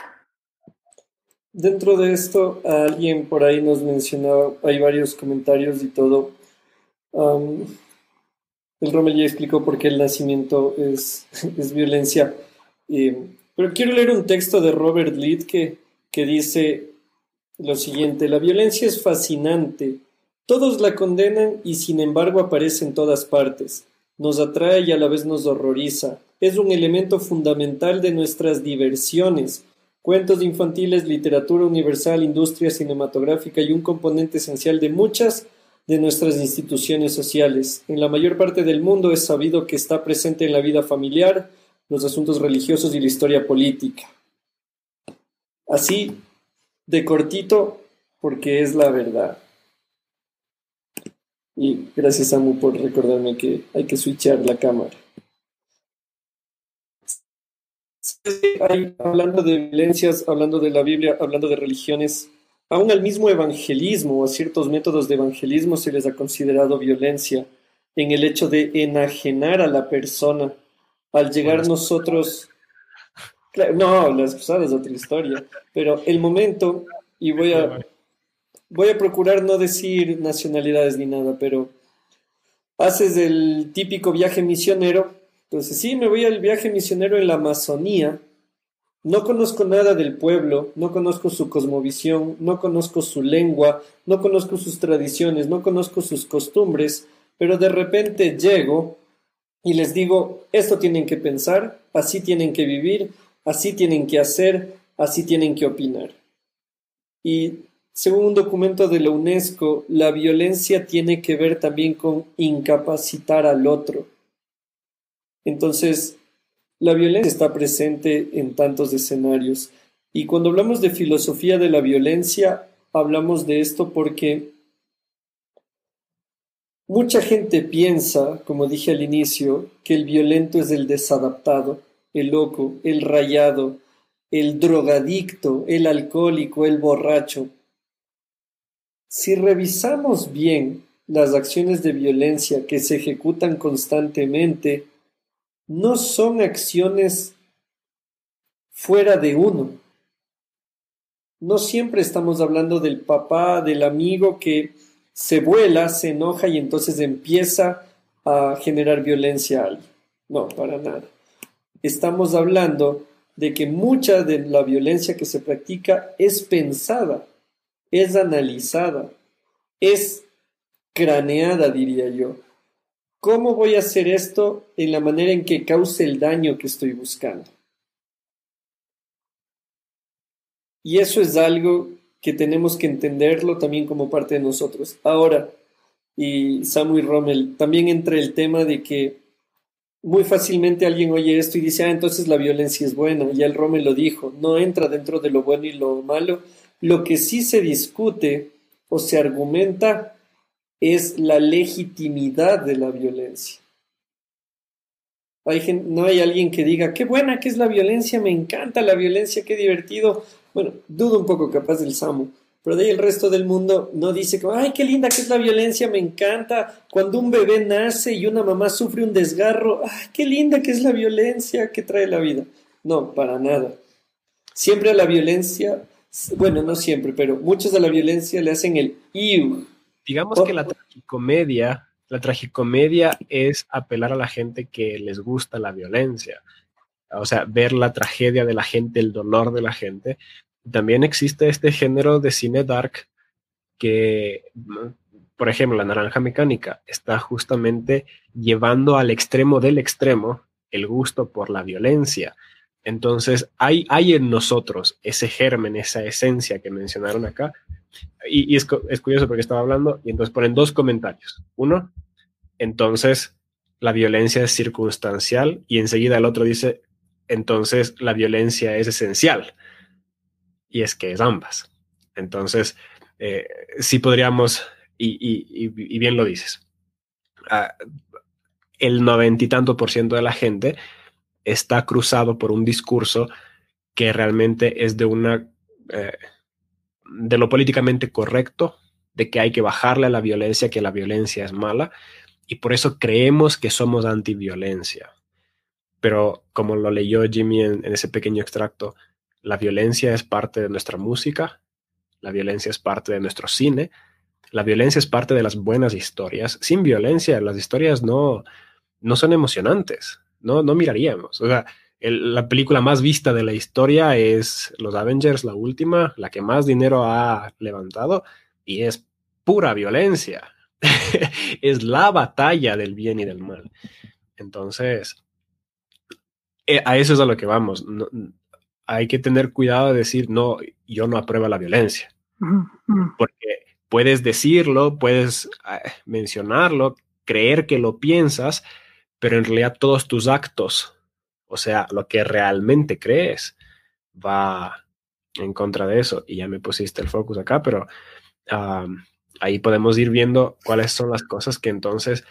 Dentro de esto, alguien por ahí nos mencionaba, hay varios comentarios y todo. el Rommel ya explicó por qué el nacimiento es, es violencia. pero quiero leer un texto de Robert que, que dice lo siguiente, la violencia es fascinante Todos la condenan y sin embargo aparece en todas partes. Nos atrae y a la vez nos horroriza. Es un elemento fundamental de nuestras diversiones. Cuentos infantiles, literatura universal, industria cinematográfica y un componente esencial de muchas de nuestras instituciones sociales. En la mayor parte del mundo es sabido que está presente en la vida familiar, los asuntos religiosos y la historia política. Así, de cortito, porque es la verdad. Y gracias, Samu, por recordarme que hay que switchar la cámara. hablando de violencias, hablando de la Biblia, hablando de religiones, aún al mismo evangelismo o a ciertos métodos de evangelismo se les ha considerado violencia en el hecho de enajenar a la persona. Al llegar nosotros... no, las cruzadas es otra historia, pero el momento, y voy a, voy a procurar no decir nacionalidades ni nada, pero haces el típico viaje misionero. Entonces, sí, me voy al viaje misionero en la Amazonía. No conozco nada del pueblo, no conozco su cosmovisión, no conozco su lengua, no conozco sus tradiciones, no conozco sus costumbres, pero de repente llego y les digo, esto tienen que pensar, así tienen que vivir, así tienen que hacer, así tienen que opinar. Y según un documento de la UNESCO, la violencia tiene que ver también con incapacitar al otro. Entonces, la violencia está presente en tantos escenarios. Y cuando hablamos de filosofía de la violencia, hablamos de esto porque mucha gente piensa, como dije al inicio, que el violento es el desadaptado, el loco, el rayado, el drogadicto, el alcohólico, el borracho. Si revisamos bien las acciones de violencia que se ejecutan constantemente, no son acciones fuera de uno. No siempre estamos hablando del papá, del amigo que se vuela, se enoja y entonces empieza a generar violencia a alguien. No, para nada. Estamos hablando de que mucha de la violencia que se practica es pensada es analizada, es craneada, diría yo. ¿Cómo voy a hacer esto en la manera en que cause el daño que estoy buscando? Y eso es algo que tenemos que entenderlo también como parte de nosotros. Ahora, y Samu y Rommel, también entra el tema de que muy fácilmente alguien oye esto y dice, ah, entonces la violencia es buena, ya el Rommel lo dijo, no entra dentro de lo bueno y lo malo, lo que sí se discute o se argumenta es la legitimidad de la violencia. no hay alguien que diga, qué buena que es la violencia, me encanta la violencia, qué divertido. Bueno, dudo un poco capaz del Samu, pero de ahí el resto del mundo no dice, ay, qué linda que es la violencia, me encanta. Cuando un bebé nace y una mamá sufre un desgarro, ay, qué linda que es la violencia que trae la vida. No, para nada. Siempre la violencia bueno, no siempre, pero muchos de la violencia le hacen el iu. Digamos que la tragicomedia, la tragicomedia es apelar a la gente que les gusta la violencia. O sea, ver la tragedia de la gente, el dolor de la gente. También existe este género de cine dark que, por ejemplo, la naranja mecánica está justamente llevando al extremo del extremo el gusto por la violencia. Entonces, hay, hay en nosotros ese germen, esa esencia que mencionaron acá. Y, es, curioso porque estaba hablando y entonces ponen dos comentarios. Uno, entonces la violencia es circunstancial y enseguida el otro dice, entonces la violencia es esencial. Y es que es ambas. Entonces, eh, sí podríamos, y, bien lo dices, ah, el noventa y tanto por ciento de la gente está cruzado por un discurso que realmente es de una eh, de lo políticamente correcto, de que hay que bajarle a la violencia, que la violencia es mala, y por eso creemos que somos antiviolencia. Pero como lo leyó Jimmy en, en ese pequeño extracto, la violencia es parte de nuestra música, la violencia es parte de nuestro cine, la violencia es parte de las buenas historias. Sin violencia, las historias no, no son emocionantes no, no miraríamos. O sea, la película más vista de la historia es Los Avengers, la última, la que más dinero ha levantado, y es pura violencia. es la batalla del bien y del mal. Entonces, eh, a eso es a lo que vamos. hay que tener cuidado de decir, no, yo no apruebo la violencia. Porque puedes decirlo, puedes eh, mencionarlo, creer que lo piensas, pero en realidad todos tus actos, o sea, lo que realmente crees, va en contra de eso. Y ya me pusiste el focus acá, pero ahí podemos ir viendo cuáles son las cosas que entonces,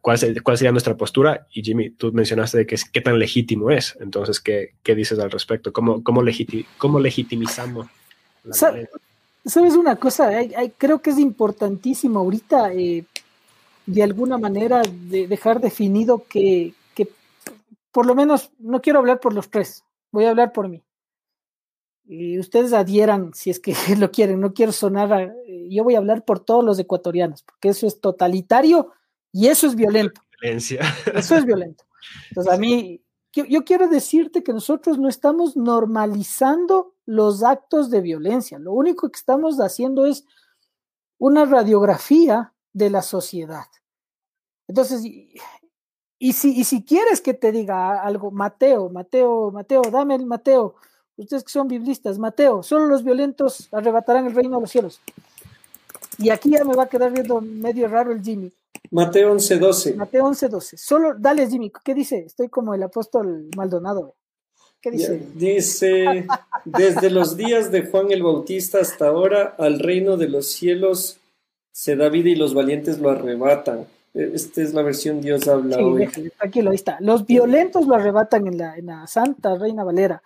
cuál, cuál sería nuestra postura. Y Jimmy, tú mencionaste de que, qué tan legítimo es. Entonces, ¿qué, qué dices al respecto? ¿Cómo, cómo, cómo legitimizamos? ¿Sabes una cosa? creo que es importantísimo ahorita, eh, de alguna manera, de dejar definido que, que, por lo menos, no quiero hablar por los tres, voy a hablar por mí y ustedes adhieran si es que lo quieren, no quiero sonar, yo voy a hablar por todos los ecuatorianos, porque eso es totalitario y eso es violento. Violencia. Eso es violento. Entonces, a mí, yo, yo, quiero decirte que nosotros no estamos normalizando los actos de violencia, lo único que estamos haciendo es una radiografía de la sociedad. Entonces, y, si, y si quieres que te diga algo, Mateo, Mateo, Mateo, dame el Mateo, ustedes que son biblistas, Mateo, solo los violentos arrebatarán el reino de los cielos. Y aquí ya me va a quedar viendo medio raro el Jimmy. Mateo 11:12. Mateo 11:12. Solo, dale Jimmy, ¿qué dice? Estoy como el apóstol Maldonado. ¿Qué dice? Dice, desde los días de Juan el Bautista hasta ahora, al reino de los cielos se da vida y los valientes lo arrebatan. Esta es la versión Dios habla hoy. tranquilo, ahí está. Los violentos lo arrebatan en la, en la Santa Reina Valera.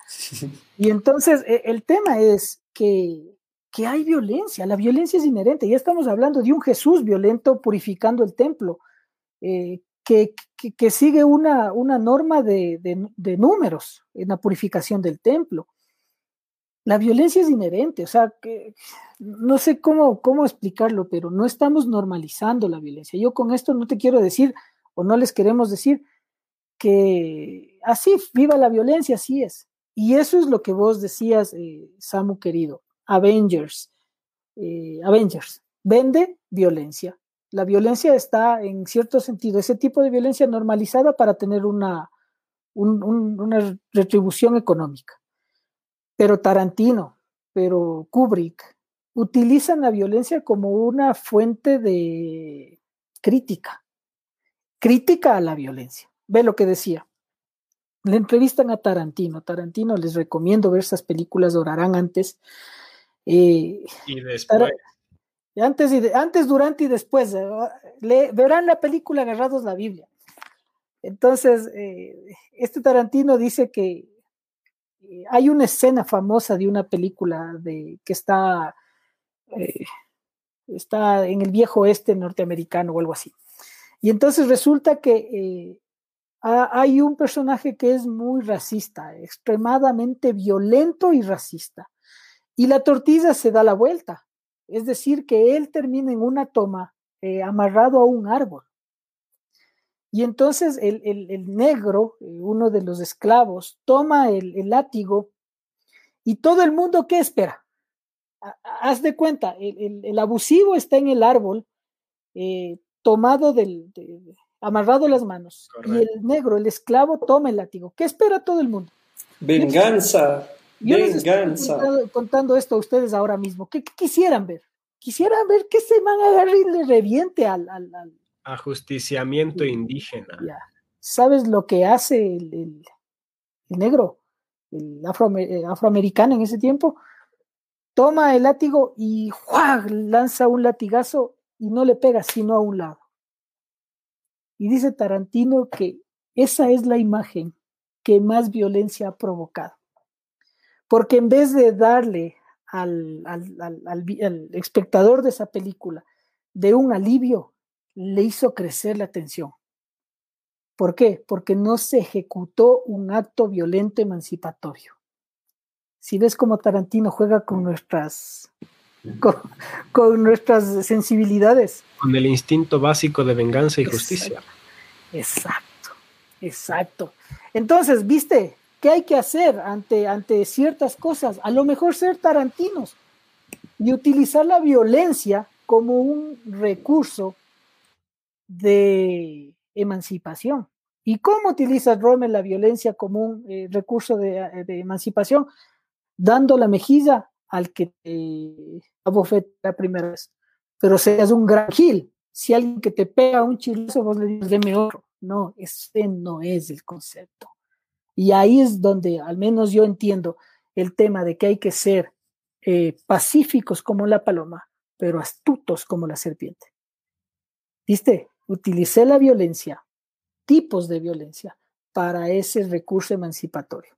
Y entonces e, el tema es que, que, hay violencia. La violencia es inherente. Ya estamos hablando de un Jesús violento purificando el templo, eh, que, que, sigue una, una norma de, de, de números en la purificación del templo la violencia es inherente, o sea, que no sé cómo, cómo explicarlo, pero no estamos normalizando la violencia. Yo con esto no te quiero decir, o no les queremos decir, que así, viva la violencia, así es. Y eso es lo que vos decías, eh, Samu querido, Avengers, eh, Avengers, vende violencia. La violencia está, en cierto sentido, ese tipo de violencia normalizada para tener una, una retribución económica pero Tarantino, pero Kubrick, utilizan la violencia como una fuente de crítica, crítica a la violencia. Ve lo que decía. Le entrevistan a Tarantino. Tarantino les recomiendo ver esas películas, orarán antes. Eh, y después. Antes, y antes, durante y después. Eh, verán la película Agarrados la Biblia. Entonces, eh, este Tarantino dice que hay una escena famosa de una película de, que está, eh, está en el viejo oeste norteamericano o algo así. Y entonces resulta que eh, hay un personaje que es muy racista, extremadamente violento y racista. Y la tortilla se da la vuelta. Es decir, que él termina en una toma amarrado a un árbol. Y entonces el, negro, eh, uno de los esclavos, toma el, látigo y todo el mundo, ¿qué espera? Haz de cuenta, el, abusivo está en el árbol, eh, tomado del, amarrado las manos, y el negro, el esclavo, toma el látigo. ¿Qué espera todo el mundo? Venganza. venganza. contando, esto a ustedes ahora mismo. ¿Qué, quisieran ver? Quisieran ver que se van a agarrar y le reviente al Ajusticiamiento indígena. ¿Sabes lo que hace el, negro, el afroamericano en ese tiempo? Toma el látigo y lanza un latigazo y no le pega sino a un lado. Y dice Tarantino que esa es la imagen que más violencia ha provocado. Porque en vez de darle al, al espectador de esa película de un alivio, le hizo crecer la tensión. ¿Por qué? Porque no se ejecutó un acto violento emancipatorio. Si ves cómo Tarantino juega con nuestras, con, nuestras sensibilidades. Con el instinto básico de venganza y justicia. Exacto, exacto. Entonces, ¿viste? ¿Qué hay que hacer ante, ante ciertas cosas? A lo mejor ser tarantinos y utilizar la violencia como un recurso de emancipación. ¿Y cómo utiliza Rommel la violencia como un eh, recurso de, emancipación? Dando la mejilla al que te abofete la primera vez. Pero seas un gran gil. Si alguien que te pega un chilazo, vos le dices, deme otro. No, ese no es el concepto. Y ahí es donde al menos yo entiendo el tema de que hay que ser eh, pacíficos como la paloma, pero astutos como la serpiente. ¿Viste? Utilicé la violencia, tipos de violencia, para ese recurso emancipatorio.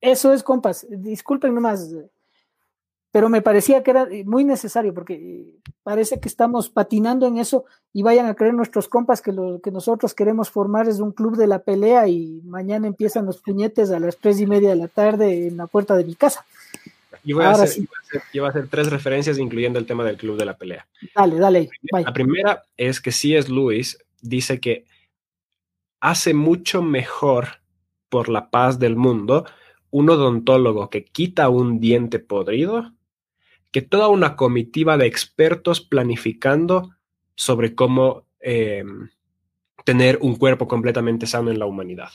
Eso es, compas. Disculpen nomás, pero me parecía que era muy necesario porque parece que estamos patinando en eso y vayan a creer nuestros compas que lo que nosotros queremos formar es un club de la pelea y mañana empiezan los puñetes a las tres y media de la tarde en la puerta de mi casa. Y voy, a hacer, a hacer, tres referencias incluyendo el tema del club de la pelea. Dale, dale. La primera es que C.S. Lewis dice que hace mucho mejor por la paz del mundo un odontólogo que quita un diente podrido que toda una comitiva de expertos planificando sobre cómo eh, tener un cuerpo completamente sano en la humanidad.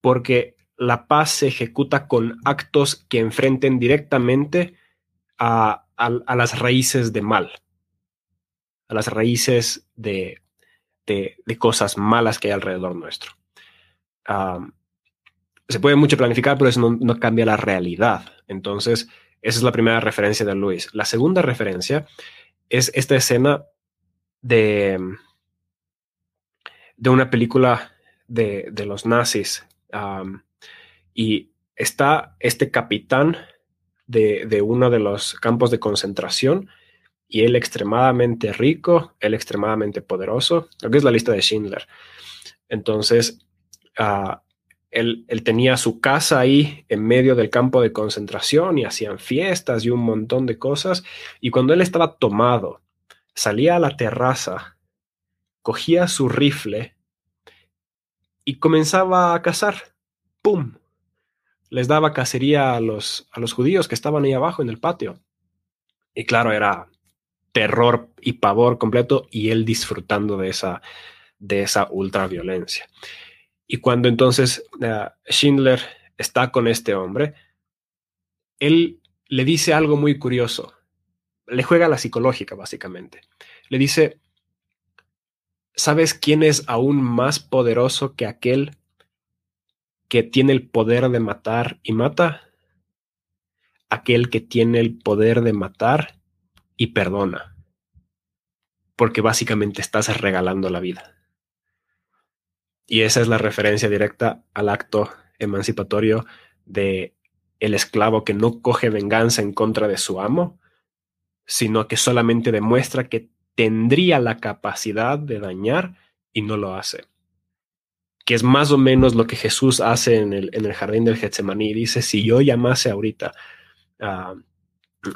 Porque la paz se ejecuta con actos que enfrenten directamente a, las raíces de mal, a las raíces de, cosas malas que hay alrededor nuestro. se puede mucho planificar, pero eso no, no, cambia la realidad. Entonces, esa es la primera referencia de Luis. La segunda referencia es esta escena de, de una película de, de los nazis. Y está este capitán de, de, uno de los campos de concentración y él extremadamente rico, él extremadamente poderoso, lo que es la lista de Schindler. Entonces, uh, él, tenía su casa ahí en medio del campo de concentración y hacían fiestas y un montón de cosas. Y cuando él estaba tomado, salía a la terraza, cogía su rifle y comenzaba a cazar. ¡Pum! Les daba cacería a los, a los judíos que estaban ahí abajo en el patio. Y claro, era terror y pavor completo y él disfrutando de esa, de esa ultraviolencia. Y cuando entonces eh, Schindler está con este hombre, él le dice algo muy curioso. Le juega la psicológica, básicamente. Le dice, ¿sabes quién es aún más poderoso que aquel que tiene el poder de matar y mata? Aquel que tiene el poder de matar y perdona. Porque básicamente estás regalando la vida. Y esa es la referencia directa al acto emancipatorio de el esclavo que no coge venganza en contra de su amo, sino que solamente demuestra que tendría la capacidad de dañar y no lo hace. Que es más o menos lo que Jesús hace en el, en el jardín del Getsemaní. Dice, si yo llamase ahorita a,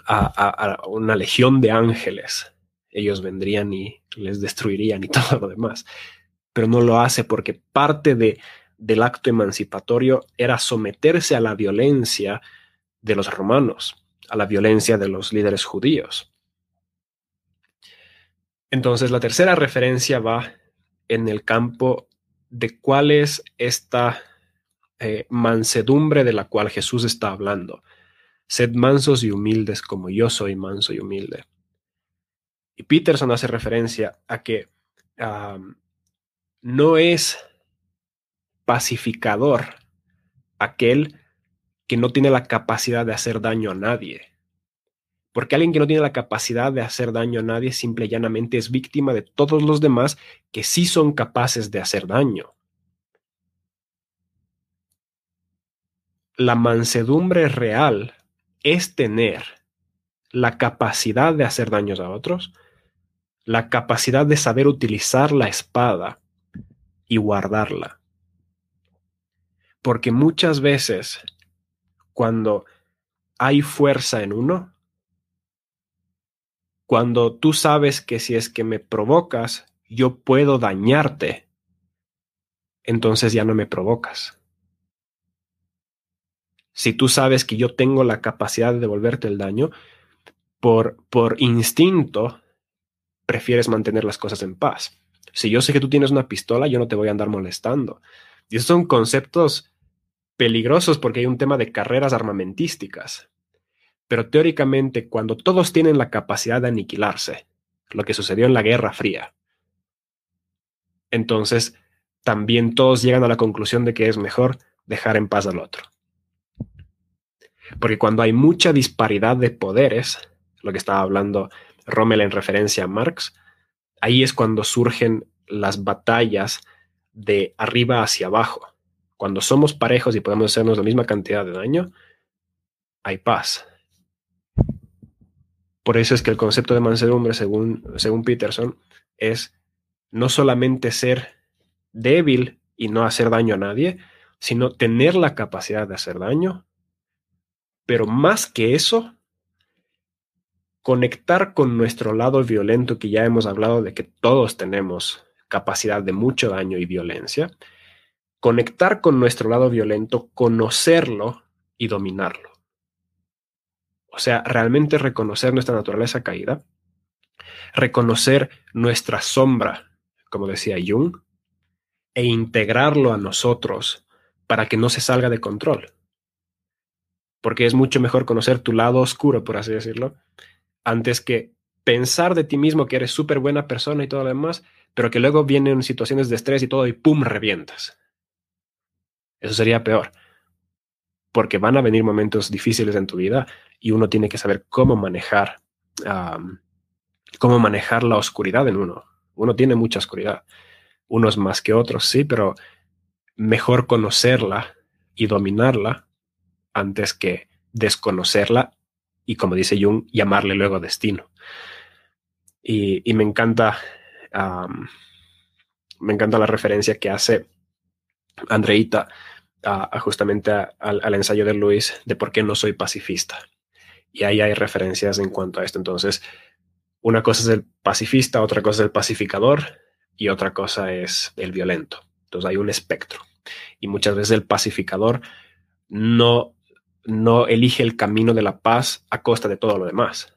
a una legión de ángeles, ellos vendrían y les destruirían y todo lo demás pero no lo hace porque parte de, del acto emancipatorio era someterse a la violencia de los romanos, a la violencia de los líderes judíos. Entonces, la tercera referencia va en el campo de cuál es esta eh, mansedumbre de la cual Jesús está hablando. Sed mansos y humildes como yo soy manso y humilde. Y Peterson hace referencia a que no es pacificador aquel que no tiene la capacidad de hacer daño a nadie. Porque alguien que no tiene la capacidad de hacer daño a nadie simple y llanamente es víctima de todos los demás que sí son capaces de hacer daño. La mansedumbre real es tener la capacidad de hacer daños a otros, la capacidad de saber utilizar la espada y guardarla. Porque muchas veces cuando hay fuerza en uno, cuando tú sabes que si es que me provocas, yo puedo dañarte, entonces ya no me provocas. Si tú sabes que yo tengo la capacidad de devolverte el daño, por, por instinto, prefieres mantener las cosas en paz. Si yo sé que tú tienes una pistola, yo no te voy a andar molestando. Y esos son conceptos peligrosos porque hay un tema de carreras armamentísticas. Pero teóricamente, cuando todos tienen la capacidad de aniquilarse, lo que sucedió en la Guerra Fría, entonces también todos llegan a la conclusión de que es mejor dejar en paz al otro. Porque cuando hay mucha disparidad de poderes, lo que estaba hablando Rommel en referencia a Marx, ahí es cuando surgen las batallas de arriba hacia abajo. Cuando somos parejos y podemos hacernos la misma cantidad de daño, hay paz. Por eso es que el concepto de mansedumbre, según, según Peterson, es no solamente ser débil y no hacer daño a nadie, sino tener la capacidad de hacer daño, pero más que eso, conectar con nuestro lado violento, que ya hemos hablado de que todos tenemos capacidad de mucho daño y violencia, conectar con nuestro lado violento, conocerlo y dominarlo. O sea, realmente reconocer nuestra naturaleza caída, reconocer nuestra sombra, como decía Jung, e integrarlo a nosotros para que no se salga de control. Porque es mucho mejor conocer tu lado oscuro, por así decirlo, antes que pensar de ti mismo que eres súper buena persona y todo lo demás, pero que luego vienen situaciones de estrés y todo y ¡pum! revientas. Eso sería peor, porque van a venir momentos difíciles en tu vida y uno tiene que saber cómo manejar, cómo manejar la oscuridad en uno. Uno tiene mucha oscuridad, unos más que otros, sí, pero mejor conocerla y dominarla antes que desconocerla y como dice Jung, llamarle luego destino. Y, me encanta, me encanta la referencia que hace Andreita justamente al ensayo de Luis de por qué no soy pacifista. Y ahí hay referencias en cuanto a esto. Entonces, una cosa es el pacifista, otra cosa es el pacificador y otra cosa es el violento. Entonces hay un espectro. Y muchas veces el pacificador no no elige el camino de la paz a costa de todo lo demás,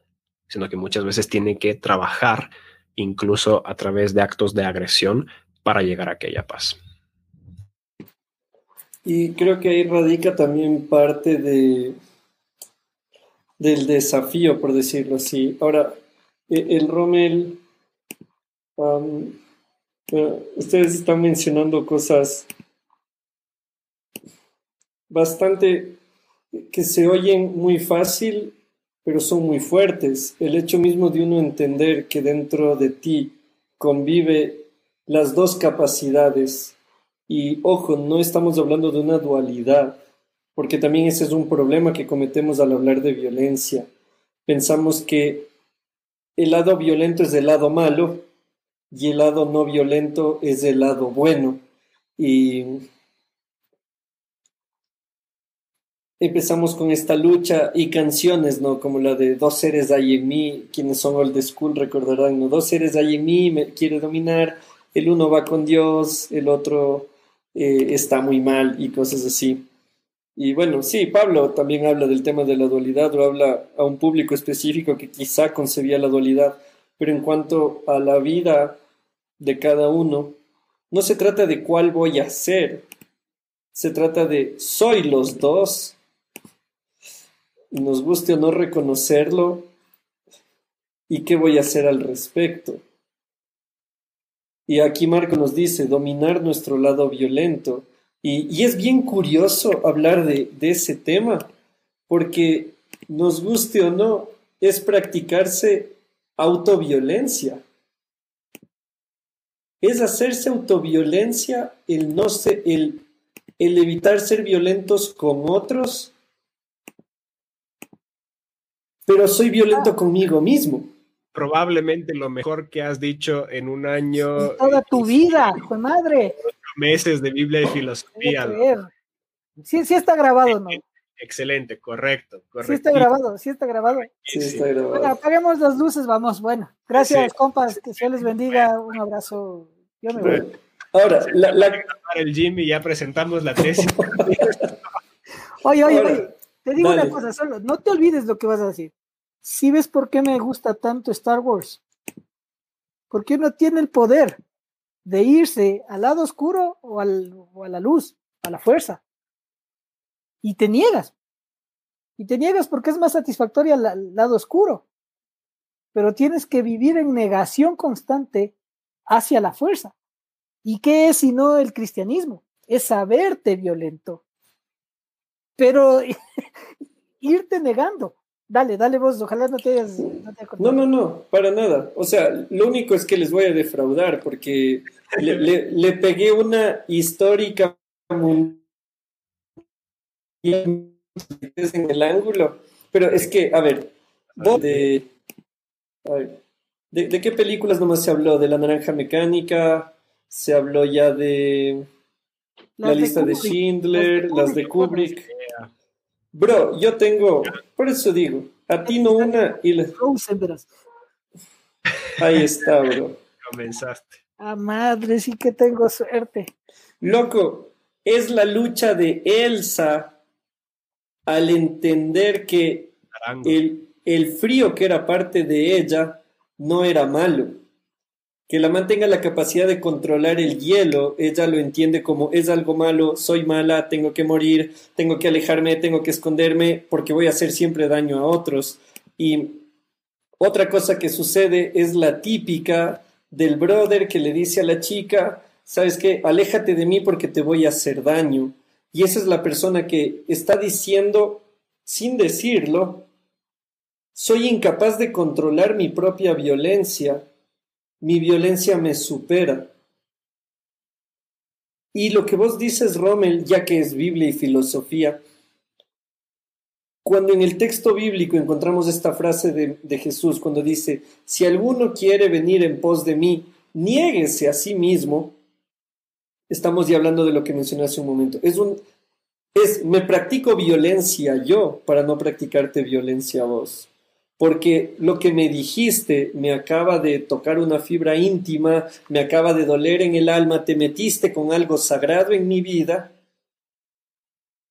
sino que muchas veces tiene que trabajar incluso a través de actos de agresión para llegar a aquella paz. Y creo que ahí radica también parte de, del desafío, por decirlo así. Ahora, e, el Rommel, ustedes están mencionando cosas bastante que se oyen muy fácil, pero son muy fuertes. El hecho mismo de uno entender que dentro de ti convive las dos capacidades. Y ojo, no estamos hablando de una dualidad, porque también ese es un problema que cometemos al hablar de violencia. Pensamos que el lado violento es el lado malo y el lado no violento es el lado bueno. Y empezamos con esta lucha y canciones, ¿no? Como la de Dos seres hay en mí, quienes son old school recordarán, ¿no? Dos seres hay en mí, me quiere dominar, el uno va con Dios, el otro eh, está muy mal y cosas así. Y bueno, sí, Pablo también habla del tema de la dualidad o habla a un público específico que quizá concebía la dualidad, pero en cuanto a la vida de cada uno, no se trata de cuál voy a ser, se trata de soy los dos nos guste o no reconocerlo, ¿y qué voy a hacer al respecto? Y aquí Marco nos dice, dominar nuestro lado violento. Y, es bien curioso hablar de, de ese tema, porque nos guste o no, es practicarse autoviolencia. Es hacerse autoviolencia el no ser, el, el evitar ser violentos con otros pero soy violento conmigo mismo. Probablemente lo mejor que has dicho en un año. toda tu vida, hijo madre. Meses de Biblia y filosofía. Sí, sí está grabado, ¿no? Excelente, correcto, correcto. Sí está grabado, sí está grabado. Sí, está grabado. Bueno, apaguemos las luces, vamos. Bueno, gracias, compas. Que Dios les bendiga. Un abrazo. Yo me voy. Ahora, la, la... el gym y ya presentamos la tesis. oye, oye, oye. Te digo una cosa solo, no te olvides lo que vas a decir. ¿Sí ves por qué me gusta tanto Star Wars? Porque uno tiene el poder de irse al lado oscuro o, al, a la luz, a la fuerza. Y te niegas. Y te niegas porque es más satisfactorio al lado oscuro. Pero tienes que vivir en negación constante hacia la fuerza. ¿Y qué es sino el cristianismo? Es saberte violento. Pero irte negando. Dale, dale vos, ojalá no te hayas... No, no, no, para nada. O sea, lo único es que les voy a defraudar porque le, le, pegué una histórica en el ángulo. Pero es que, a ver, de, de, qué películas nomás se habló? De la naranja mecánica, se habló ya de la lista de Schindler, las de Kubrick. Bro, yo tengo, por eso digo, atino una y le... Ahí está, bro. Comenzaste. Ah, madre, sí que tengo suerte. Loco, es la lucha de Elsa al entender que el, el frío que era parte de ella no era malo que la mantenga la capacidad de controlar el hielo, ella lo entiende como es algo malo, soy mala, tengo que morir, tengo que alejarme, tengo que esconderme porque voy a hacer siempre daño a otros. Y otra cosa que sucede es la típica del brother que le dice a la chica, sabes qué, aléjate de mí porque te voy a hacer daño. Y esa es la persona que está diciendo, sin decirlo, soy incapaz de controlar mi propia violencia mi violencia me supera. Y lo que vos dices, Rommel, ya que es Biblia y filosofía, cuando en el texto bíblico encontramos esta frase de, Jesús, cuando dice, si alguno quiere venir en pos de mí, niéguese a sí mismo, estamos ya hablando de lo que mencioné hace un momento. Es un, es, me practico violencia yo para no practicarte violencia a vos porque lo que me dijiste me acaba de tocar una fibra íntima, me acaba de doler en el alma, te metiste con algo sagrado en mi vida,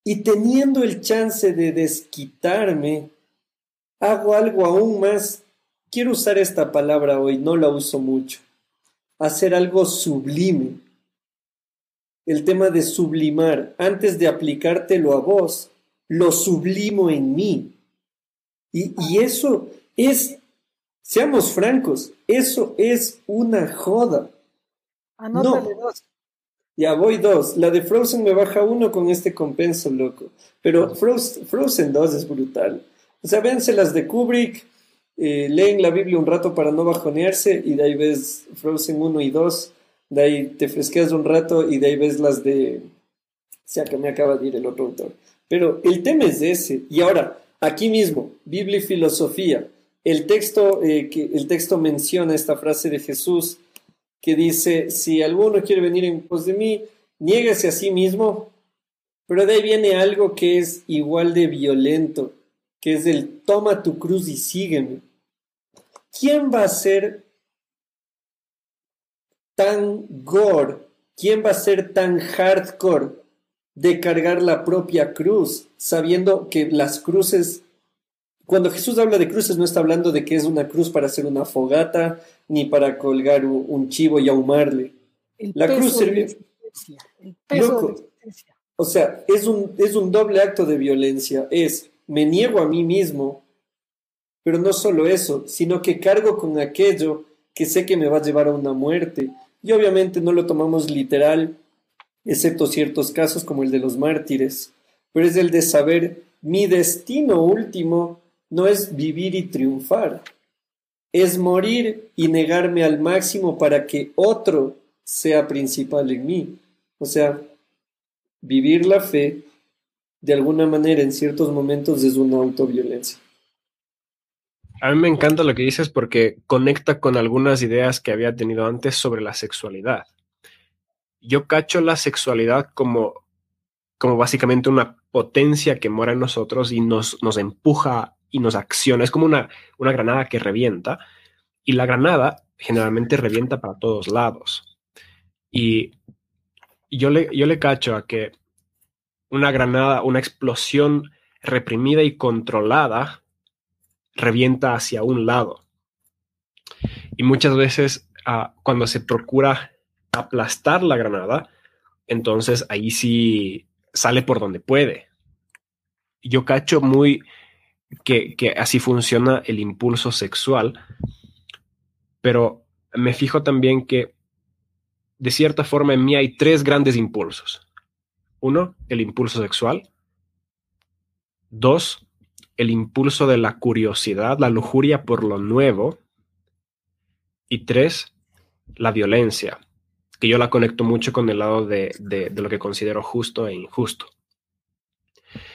y teniendo el chance de desquitarme, hago algo aún más, quiero usar esta palabra hoy, no la uso mucho, hacer algo sublime. El tema de sublimar, antes de aplicártelo a vos, lo sublimo en mí y, eso es, seamos francos, eso es una joda. Anótale dos. Ya voy dos. La de Frozen me baja uno con este compenso, loco. Pero Frozen, 2 es brutal. O sea, vence las de Kubrick, eh, leen la Biblia un rato para no bajonearse y de ahí ves Frozen 1 y 2. De ahí te fresqueas un rato y de ahí ves las de... O sea, que me acaba de ir el otro autor. Pero el tema es ese. Y ahora, Aquí mismo, Biblia y filosofía. El texto, eh, el texto menciona esta frase de Jesús que dice, si alguno quiere venir en pos de mí, niégase a sí mismo. Pero de ahí viene algo que es igual de violento, que es el toma tu cruz y sígueme. ¿Quién va a ser tan gore? ¿Quién va a ser tan hardcore de cargar la propia cruz, sabiendo que las cruces, cuando Jesús habla de cruces no está hablando de que es una cruz para hacer una fogata, ni para colgar un, chivo y ahumarle. la cruz sirve... O sea, es un, es un doble acto de violencia. Es, me niego a mí mismo, pero no solo eso, sino que cargo con aquello que sé que me va a llevar a una muerte. Y obviamente no lo tomamos literal, excepto ciertos casos como el de los mártires, pero es el de saber mi destino último no es vivir y triunfar, es morir y negarme al máximo para que otro sea principal en mí. O sea, vivir la fe de alguna manera en ciertos momentos es una autoviolencia. A mí me encanta lo que dices porque conecta con algunas ideas que había tenido antes sobre la sexualidad yo cacho la sexualidad como, como básicamente una potencia que mora en nosotros y nos, nos empuja y nos acciona. Es como una, una granada que revienta y la granada generalmente revienta para todos lados. Y yo le, yo le cacho a que una granada, una explosión reprimida y controlada revienta hacia un lado. Y muchas veces ah, cuando se procura aplastar la granada, entonces ahí sí sale por donde puede. Yo cacho muy que, que así funciona el impulso sexual, pero me fijo también que de cierta forma en mí hay tres grandes impulsos. Uno, el impulso sexual. Dos, el impulso de la curiosidad, la lujuria por lo nuevo. Y tres, la violencia, que yo la conecto mucho con el lado de, lo que considero justo e injusto.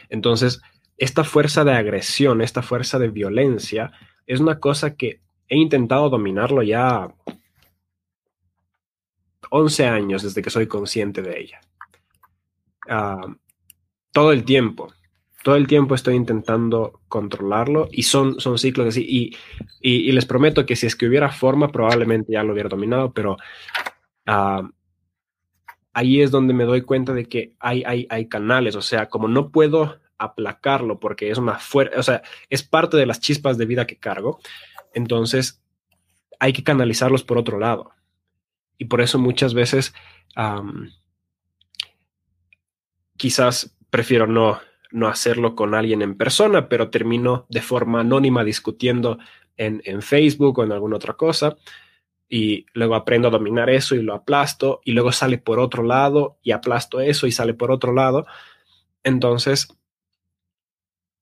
Entonces, esta fuerza de agresión, esta fuerza de violencia, es una cosa que he intentado dominarlo ya 11 años desde que soy consciente de ella. Ah, todo el tiempo, todo el tiempo estoy intentando controlarlo y son, son ciclos así. Y, y, les prometo que si es que hubiera forma, probablemente ya lo hubiera dominado, pero uh, ahí es donde me doy cuenta de que hay, hay, canales. O sea, como no puedo aplacarlo porque es una fuerza, o sea, es parte de las chispas de vida que cargo, entonces hay que canalizarlos por otro lado. Y por eso muchas veces quizás prefiero no no hacerlo con alguien en persona, pero termino de forma anónima discutiendo en, Facebook o en alguna otra cosa y luego aprendo a dominar eso y lo aplasto y luego sale por otro lado y aplasto eso y sale por otro lado. Entonces,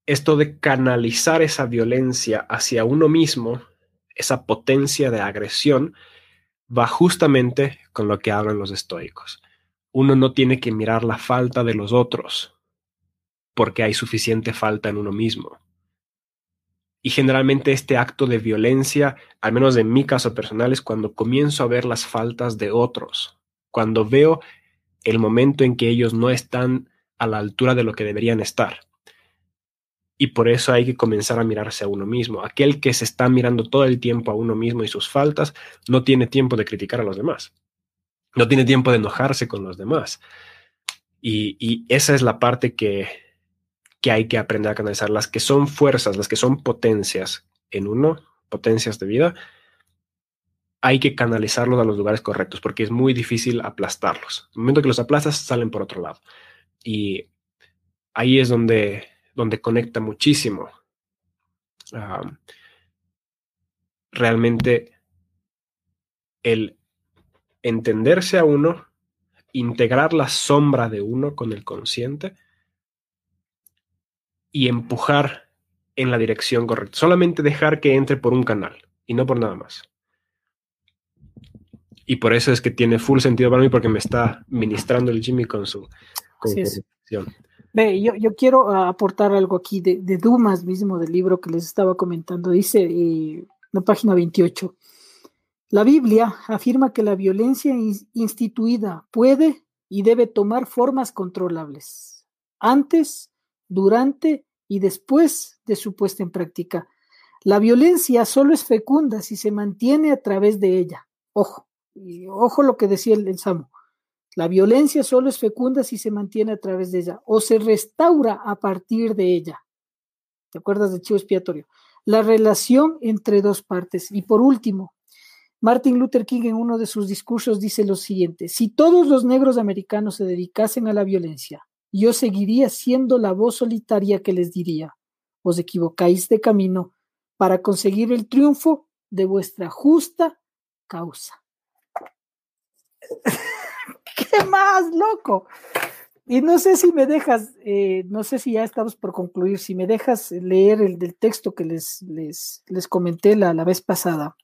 esto de canalizar esa violencia hacia uno mismo, esa potencia de agresión, va justamente con lo que hablan los estoicos. Uno no tiene que mirar la falta de los otros, porque hay suficiente falta en uno mismo. Y generalmente este acto de violencia, al menos en mi caso personal, es cuando comienzo a ver las faltas de otros, cuando veo el momento en que ellos no están a la altura de lo que deberían estar. Y por eso hay que comenzar a mirarse a uno mismo. Aquel que se está mirando todo el tiempo a uno mismo y sus faltas, no tiene tiempo de criticar a los demás. No tiene tiempo de enojarse con los demás. Y, y esa es la parte que, que hay que aprender a canalizar. Las que son fuerzas, las que son potencias en uno, potencias de vida, hay que canalizarlos a los lugares correctos porque es muy difícil aplastarlos. En el momento que los aplastas, salen por otro lado. Y ahí es donde, donde conecta muchísimo. realmente el entenderse a uno, integrar la sombra de uno con el consciente, y empujar en la dirección correcta. Solamente dejar que entre por un canal y no por nada más. Y por eso es que tiene full sentido para mí porque me está ministrando el Jimmy con su Ve, yo, yo, quiero aportar algo aquí de, Dumas mismo, del libro que les estaba comentando. Dice en la página 28. La Biblia afirma que la violencia instituida puede y debe tomar formas controlables. Antes durante y después de su puesta en práctica. La violencia solo es fecunda si se mantiene a través de ella. Ojo, ojo lo que decía el, Samo. La violencia solo es fecunda si se mantiene a través de ella o se restaura a partir de ella. ¿Te acuerdas del chivo expiatorio? La relación entre dos partes. Y por último, Martin Luther King en uno de sus discursos dice lo siguiente, si todos los negros americanos se dedicasen a la violencia, yo seguiría siendo la voz solitaria que les diría, os equivocáis de camino para conseguir el triunfo de vuestra justa causa. ¿Qué más, loco? Y no sé si me dejas, eh, no sé si ya estamos por concluir, si me dejas leer el del texto que les, les, les comenté la, la vez pasada.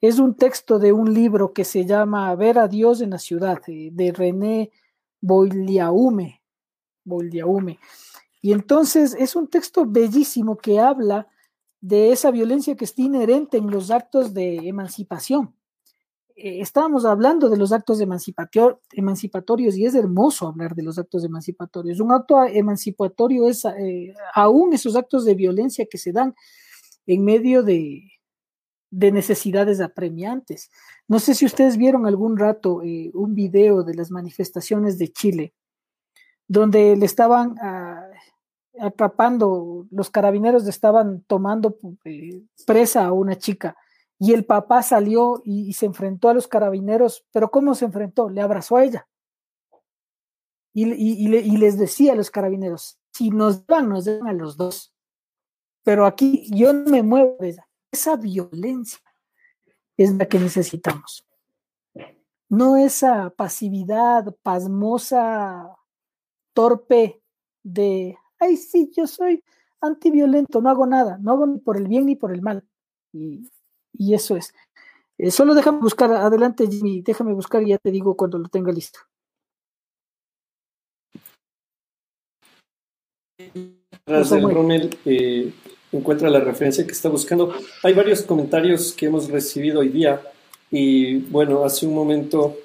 Es un texto de un libro que se llama Ver a Dios en la ciudad, eh, de René Boiliaume. Boiliaume. Y entonces es un texto bellísimo que habla de esa violencia que está inherente en los actos de emancipación. Eh, estábamos hablando de los actos emancipatorios y es hermoso hablar de los actos emancipatorios. Un acto emancipatorio es eh, aún esos actos de violencia que se dan en medio de, de necesidades apremiantes. No sé si ustedes vieron algún rato eh, un video de las manifestaciones de Chile, donde le estaban, ah, atrapando, los carabineros estaban tomando eh, presa a una chica y el papá salió y, se enfrentó a los carabineros, pero ¿cómo se enfrentó? Le abrazó a ella. Y, y les decía a los carabineros, si nos dan, nos dan a los dos. Pero aquí yo no me muevo de esa violencia es la que necesitamos. No esa pasividad pasmosa, torpe de, ay, sí, yo soy antiviolento, no hago nada, no hago ni por el bien ni por el mal. Y, eso es. Eh, solo déjame buscar, adelante Jimmy, déjame buscar y ya te digo cuando lo tenga listo. Eh, encuentra la referencia que está buscando. Hay varios comentarios que hemos recibido hoy día y bueno, hace un momento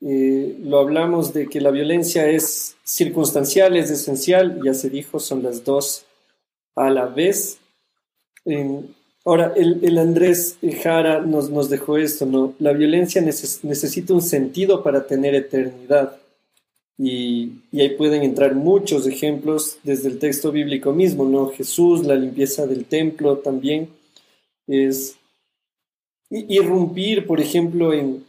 eh, lo hablamos de que la violencia es circunstancial, es esencial, ya se dijo, son las dos a la vez. ahora, el, Andrés Jara nos, nos dejó esto, ¿no? La violencia necesita un sentido para tener eternidad. Y, ahí pueden entrar muchos ejemplos desde el texto bíblico mismo, ¿no? Jesús, la limpieza del templo también es irrumpir, por ejemplo, en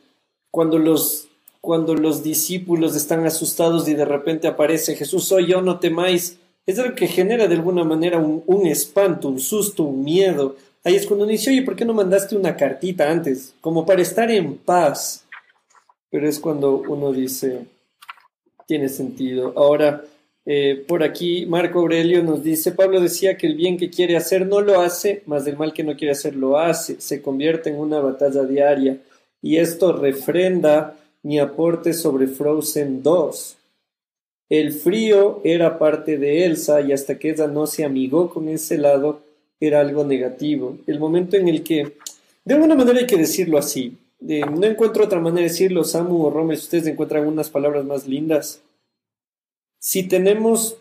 cuando los cuando los discípulos están asustados y de repente aparece Jesús, soy yo, no temáis. Es algo que genera de alguna manera un, un espanto, un susto, un miedo. Ahí es cuando uno dice, oye, ¿por qué no mandaste una cartita antes? Como para estar en paz. Pero es cuando uno dice, tiene sentido. Ahora, eh, por aquí Marco Aurelio nos dice, Pablo decía que el bien que quiere hacer no lo hace, más el mal que no quiere hacer lo hace, se convierte en una batalla diaria. Y esto refrenda mi aporte sobre Frozen 2. El frío era parte de Elsa y hasta que ella no se amigó con ese lado era algo negativo. El momento en el que, de alguna manera hay que decirlo así, no encuentro otra manera de decirlo, Samu o Romes, ustedes encuentran unas palabras más lindas. Si tenemos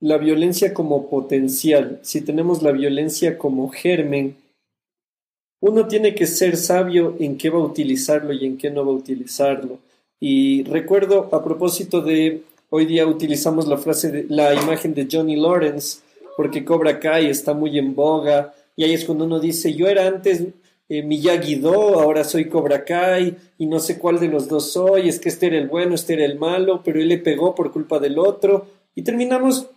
la violencia como potencial, si tenemos la violencia como germen, uno tiene que ser sabio en qué va a utilizarlo y en qué no va a utilizarlo. Y recuerdo a propósito de hoy día utilizamos la frase de la imagen de Johnny Lawrence porque Cobra Kai está muy en boga y ahí es cuando uno dice yo era antes eh, Miyagi-Do, ahora soy Cobra Kai y no sé cuál de los dos soy, es que este era el bueno, este era el malo, pero él le pegó por culpa del otro y terminamos,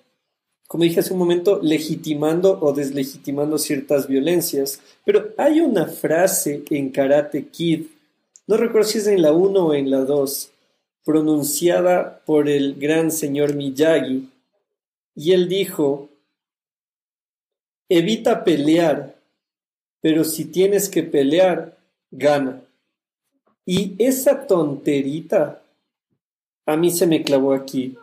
como dije hace un momento, legitimando o deslegitimando ciertas violencias. Pero hay una frase en Karate Kid, no recuerdo si es en la 1 o en la 2, pronunciada por el gran señor Miyagi, y él dijo, evita pelear pero si tienes que pelear, gana. Y esa tonterita a mí se me clavó aquí.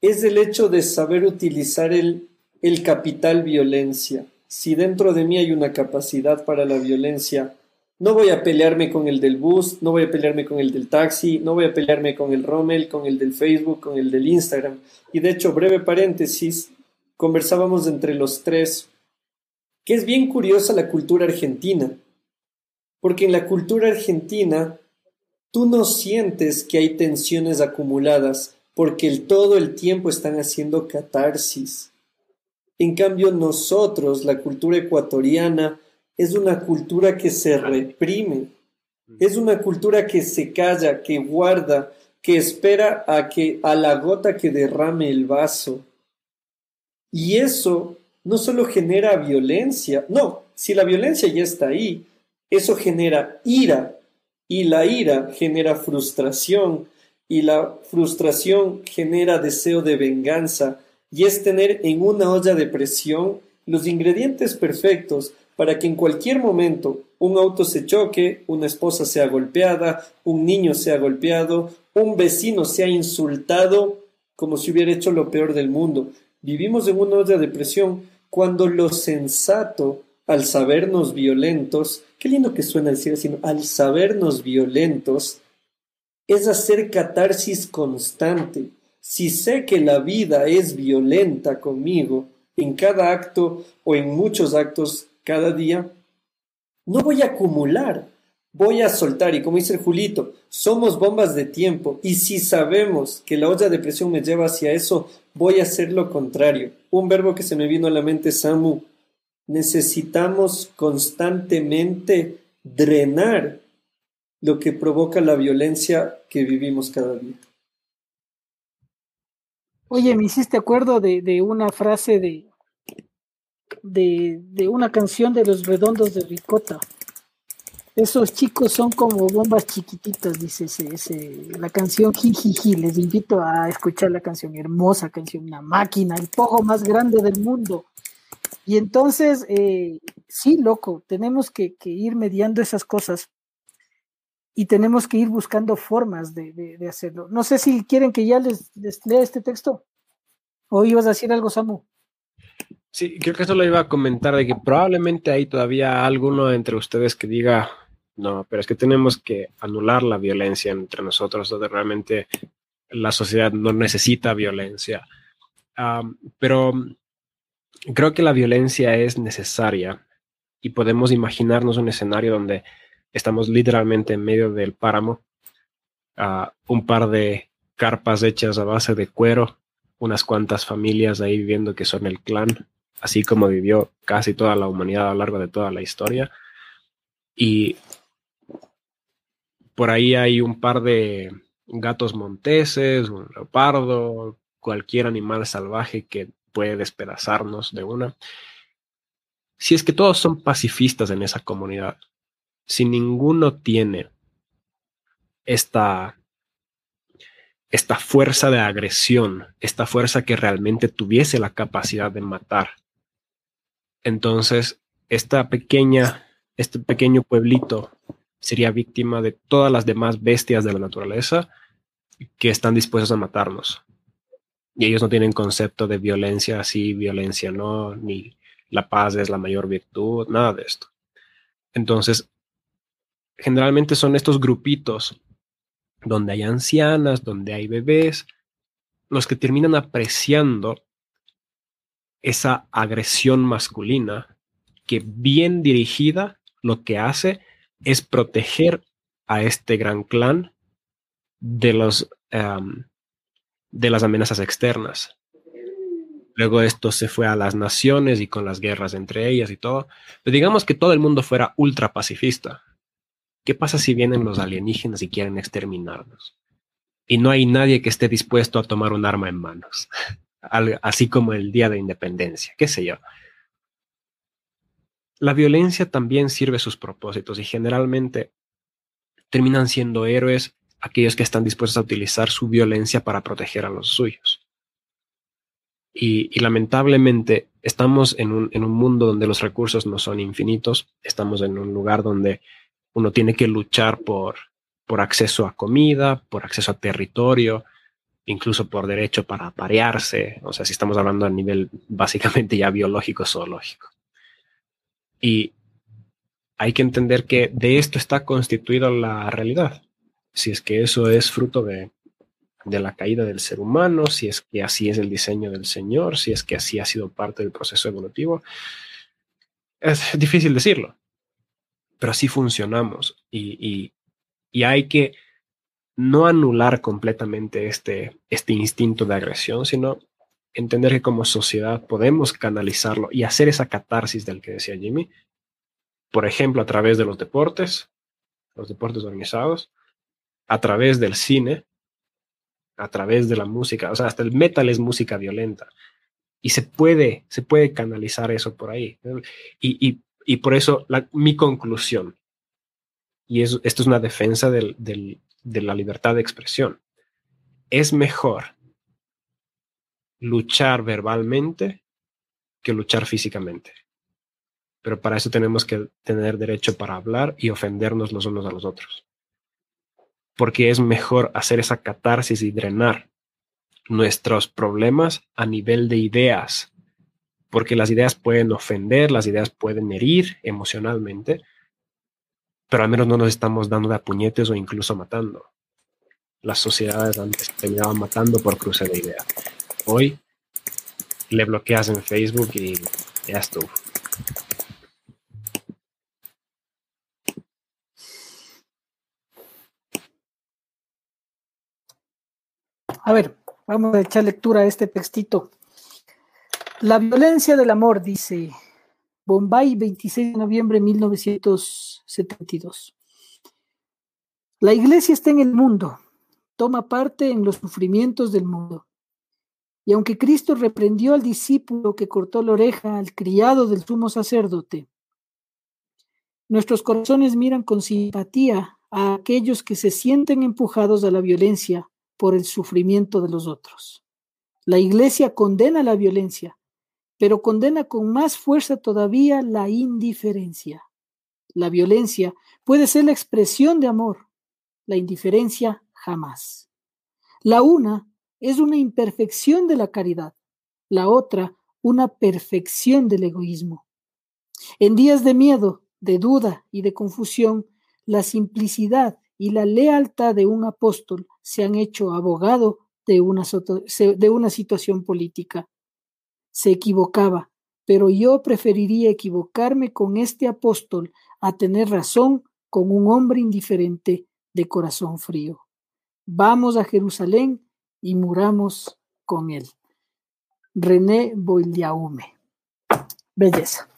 Es el hecho de saber utilizar el, el capital violencia. Si dentro de mí hay una capacidad para la violencia, no voy a pelearme con el del bus, no voy a pelearme con el del taxi, no voy a pelearme con el Rommel, con el del Facebook, con el del Instagram. Y de hecho, breve paréntesis, conversábamos entre los tres que es bien curiosa la cultura argentina, porque en la cultura argentina tú no sientes que hay tensiones acumuladas, porque el, todo el tiempo están haciendo catarsis. En cambio, nosotros, la cultura ecuatoriana, es una cultura que se reprime, es una cultura que se calla, que guarda, que espera a que a la gota que derrame el vaso. Y eso no solo genera violencia, no, si la violencia ya está ahí, eso genera ira y la ira genera frustración y la frustración genera deseo de venganza y es tener en una olla de presión los ingredientes perfectos para que en cualquier momento un auto se choque, una esposa sea golpeada, un niño sea golpeado, un vecino sea insultado como si hubiera hecho lo peor del mundo. Vivimos en una olla de presión cuando lo sensato, al sabernos violentos, qué lindo que suena decir así, al sabernos violentos, es hacer catarsis constante. Si sé que la vida es violenta conmigo, en cada acto o en muchos actos cada día, no voy a acumular, voy a soltar. Y como dice el Julito, somos bombas de tiempo. Y si sabemos que la olla de presión me lleva hacia eso, voy a hacer lo contrario un verbo que se me vino a la mente, Samu, necesitamos constantemente drenar lo que provoca la violencia que vivimos cada día. Oye, me hiciste acuerdo de, una frase de, de, una canción de los redondos de Ricota. Esos chicos son como bombas chiquititas, dice ese, la canción Jijiji. Les invito a escuchar la canción, hermosa canción, una máquina, el poco más grande del mundo. Y entonces, eh, sí, loco, tenemos que, ir mediando esas cosas y tenemos que ir buscando formas de, hacerlo. No sé si quieren que ya les, lea este texto o ibas a decir algo, Samu. Sí, creo que eso lo iba a comentar, de que probablemente hay todavía alguno entre ustedes que diga, no, pero es que tenemos que anular la violencia entre nosotros, donde realmente la sociedad no necesita violencia. pero creo que la violencia es necesaria y podemos imaginarnos un escenario donde estamos literalmente en medio del páramo, un par de carpas hechas a base de cuero, unas cuantas familias ahí viviendo que son el clan, así como vivió casi toda la humanidad a lo largo de toda la historia. Y por ahí hay un par de gatos monteses, un leopardo, cualquier animal salvaje que puede despedazarnos de una. Si es que todos son pacifistas en esa comunidad, si ninguno tiene esta, esta fuerza de agresión, esta fuerza que realmente tuviese la capacidad de matar, entonces esta pequeña, este pequeño pueblito sería víctima de todas las demás bestias de la naturaleza que están dispuestos a matarnos. Y ellos no tienen concepto de violencia así, violencia no, ni la paz es la mayor virtud, nada de esto. Entonces, generalmente son estos grupitos donde hay ancianas, donde hay bebés, los que terminan apreciando esa agresión masculina que bien dirigida lo que hace es proteger a este gran clan de los de las amenazas externas. Luego esto se fue a las naciones y con las guerras entre ellas y todo. Pero digamos que todo el mundo fuera ultra pacifista. ¿Qué pasa si vienen los alienígenas y quieren exterminarnos? Y no hay nadie que esté dispuesto a tomar un arma en manos. Así como el Día de Independencia, qué sé yo. La violencia también sirve sus propósitos y generalmente terminan siendo héroes aquellos que están dispuestos a utilizar su violencia para proteger a los suyos. Y, lamentablemente estamos en un, en un, mundo donde los recursos no son infinitos, estamos en un lugar donde uno tiene que luchar por, por acceso a comida, por acceso a territorio, incluso por derecho para aparearse, o sea, si estamos hablando a nivel básicamente ya biológico, zoológico. Y hay que entender que de esto está constituida la realidad. Si es que eso es fruto de, la caída del ser humano, si es que así es el diseño del Señor, si es que así ha sido parte del proceso evolutivo, es difícil decirlo, pero así funcionamos y, hay que no anular completamente este, este instinto de agresión, sino entender que como sociedad podemos canalizarlo y hacer esa catarsis del que decía Jimmy, por ejemplo, a través de los deportes, los deportes organizados, a través del cine, a través de la música, o sea, hasta el metal es música violenta. Y se puede, se puede canalizar eso por ahí. Y, por eso mi conclusión, y esto es una defensa de la libertad de expresión, es mejor luchar verbalmente que luchar físicamente. Pero para eso tenemos que tener derecho para hablar y ofendernos los unos a los otros. Porque es mejor hacer esa catarsis y drenar nuestros problemas a nivel de ideas. Porque las ideas pueden ofender, las ideas pueden herir emocionalmente, pero al menos no nos estamos dando de puñetes o incluso matando. Las sociedades antes terminaban matando por cruce de ideas. Hoy le bloqueas en Facebook y ya estuvo. A ver, vamos a echar lectura a este textito. La violencia del amor, dice Bombay, 26 de noviembre de 1972. La iglesia está en el mundo, toma parte en los sufrimientos del mundo. Y aunque Cristo reprendió al discípulo que cortó la oreja al criado del sumo sacerdote, nuestros corazones miran con simpatía a aquellos que se sienten empujados a la violencia por el sufrimiento de los otros. La iglesia condena la violencia, pero condena con más fuerza todavía la indiferencia. La violencia puede ser la expresión de amor, la indiferencia jamás. La una es una imperfección de la caridad, la otra una perfección del egoísmo. En días de miedo, de duda y de confusión, la simplicidad y la lealtad de un apóstol se han hecho abogado de una, de una situación política. Se equivocaba, pero yo preferiría equivocarme con este apóstol a tener razón con un hombre indiferente de corazón frío. Vamos a Jerusalén y muramos con él. René Boiliaume. Belleza.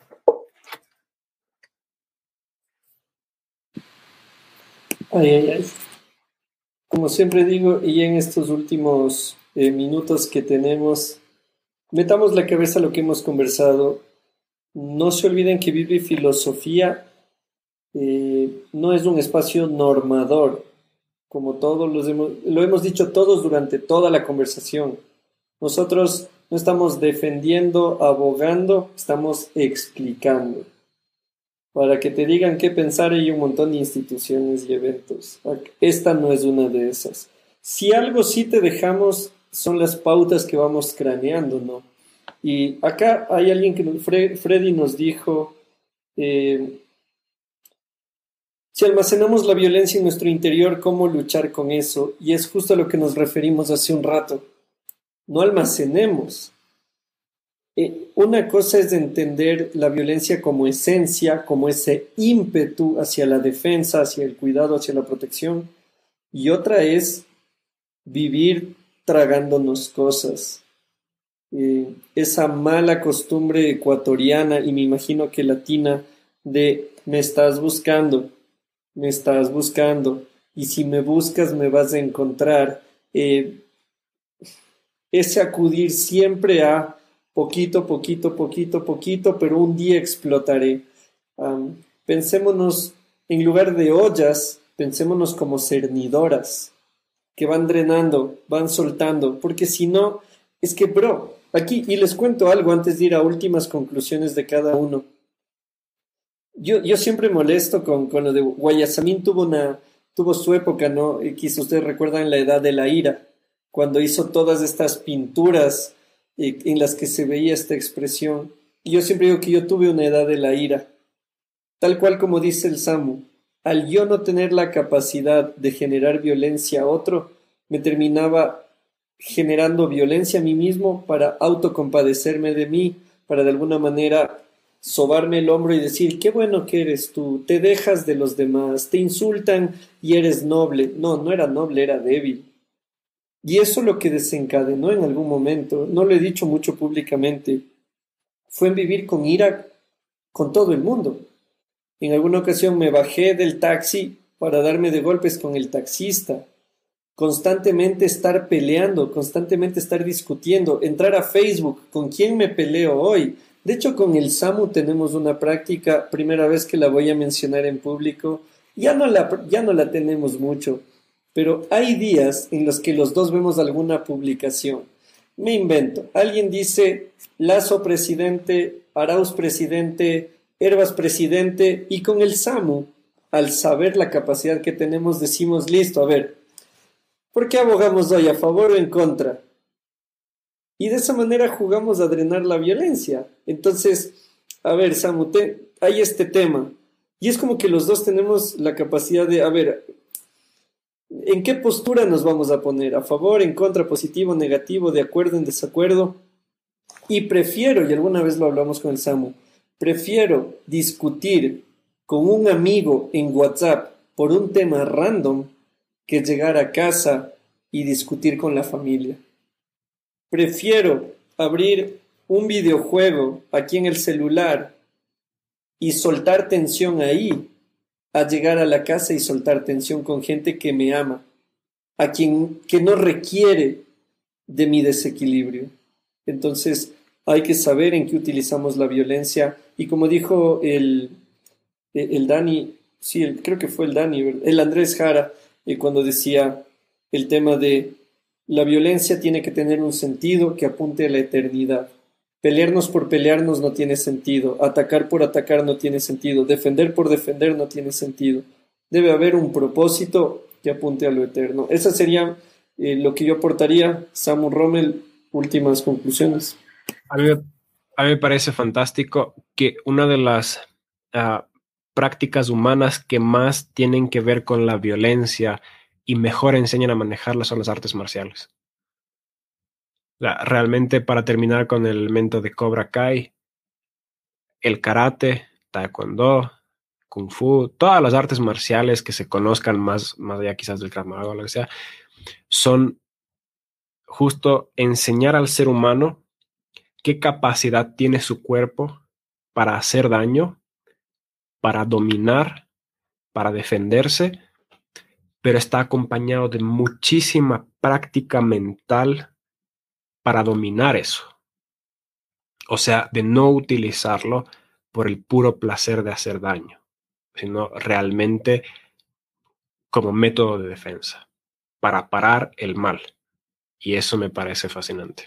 Ay, ay, ay. Como siempre digo, y en estos últimos eh, minutos que tenemos, metamos la cabeza a lo que hemos conversado. No se olviden que Vive Filosofía eh, no es un espacio normador, como todos los hemos, lo hemos dicho todos durante toda la conversación. Nosotros no estamos defendiendo, abogando, estamos explicando. Para que te digan qué pensar hay un montón de instituciones y eventos. Esta no es una de esas. Si algo sí te dejamos son las pautas que vamos craneando, ¿no? Y acá hay alguien que Freddy nos dijo, eh, si almacenamos la violencia en nuestro interior, ¿cómo luchar con eso? Y es justo a lo que nos referimos hace un rato. No almacenemos. Eh, una cosa es entender la violencia como esencia, como ese ímpetu hacia la defensa, hacia el cuidado, hacia la protección. Y otra es vivir tragándonos cosas. Eh, esa mala costumbre ecuatoriana y me imagino que latina de me estás buscando, me estás buscando y si me buscas me vas a encontrar. Eh, ese acudir siempre a poquito, poquito, poquito, poquito, pero un día explotaré. pensémonos, en lugar de ollas, pensémonos como cernidoras que van drenando, van soltando, porque si no, es que, bro, aquí, y les cuento algo antes de ir a últimas conclusiones de cada uno. Yo, yo siempre molesto con, con lo de Guayasamín tuvo una tuvo su época, ¿no? Quizá ustedes recuerdan la edad de la ira, cuando hizo todas estas pinturas en las que se veía esta expresión. Y yo siempre digo que yo tuve una edad de la ira, tal cual como dice el Samu, al yo no tener la capacidad de generar violencia a otro, me terminaba generando violencia a mí mismo para autocompadecerme de mí, para de alguna manera sobarme el hombro y decir, qué bueno que eres tú, te dejas de los demás, te insultan y eres noble. No, no era noble, era débil. Y eso lo que desencadenó en algún momento, no lo he dicho mucho públicamente, fue en vivir con ira con todo el mundo. En alguna ocasión me bajé del taxi para darme de golpes con el taxista, constantemente estar peleando, constantemente estar discutiendo, entrar a Facebook, ¿con quién me peleo hoy? De hecho, con el SAMU tenemos una práctica, primera vez que la voy a mencionar en público, ya no la, ya no la tenemos mucho, pero hay días en los que los dos vemos alguna publicación. Me invento, alguien dice Lazo presidente, Arauz presidente, Herbas presidente, y con el SAMU, al saber la capacidad que tenemos, decimos, listo, a ver, ¿por qué abogamos hoy? ¿A favor o en contra? Y de esa manera jugamos a drenar la violencia. Entonces, a ver, Samu, hay este tema. Y es como que los dos tenemos la capacidad de, a ver, ¿en qué postura nos vamos a poner? ¿A favor, en contra, positivo, negativo, de acuerdo, en desacuerdo? Y prefiero, y alguna vez lo hablamos con el Samu, prefiero discutir con un amigo en WhatsApp por un tema random que llegar a casa y discutir con la familia. Prefiero abrir un videojuego aquí en el celular y soltar tensión ahí, a llegar a la casa y soltar tensión con gente que me ama, a quien que no requiere de mi desequilibrio. Entonces hay que saber en qué utilizamos la violencia y como dijo el, el Dani, sí, creo que fue el Dani, el Andrés Jara, eh, cuando decía el tema de la violencia tiene que tener un sentido que apunte a la eternidad. Pelearnos por pelearnos no tiene sentido, atacar por atacar no tiene sentido, defender por defender no tiene sentido. Debe haber un propósito que apunte a lo eterno. Esa sería eh, lo que yo aportaría. Samu Rommel, últimas conclusiones. A mí, me parece fantástico que una de las ah, prácticas humanas que más tienen que ver con la violencia y mejor enseñan a manejarla son las artes marciales. Realmente para terminar con el elemento de Cobra Kai, el karate, taekwondo, kung fu, todas las artes marciales que se conozcan más, más allá quizás del Krav o lo que sea, son justo enseñar al ser humano qué capacidad tiene su cuerpo para hacer daño, para dominar, para defenderse, pero está acompañado de muchísima práctica mental para dominar eso. O sea, de no utilizarlo por el puro placer de hacer daño, sino realmente como método de defensa, para parar el mal. Y eso me parece fascinante.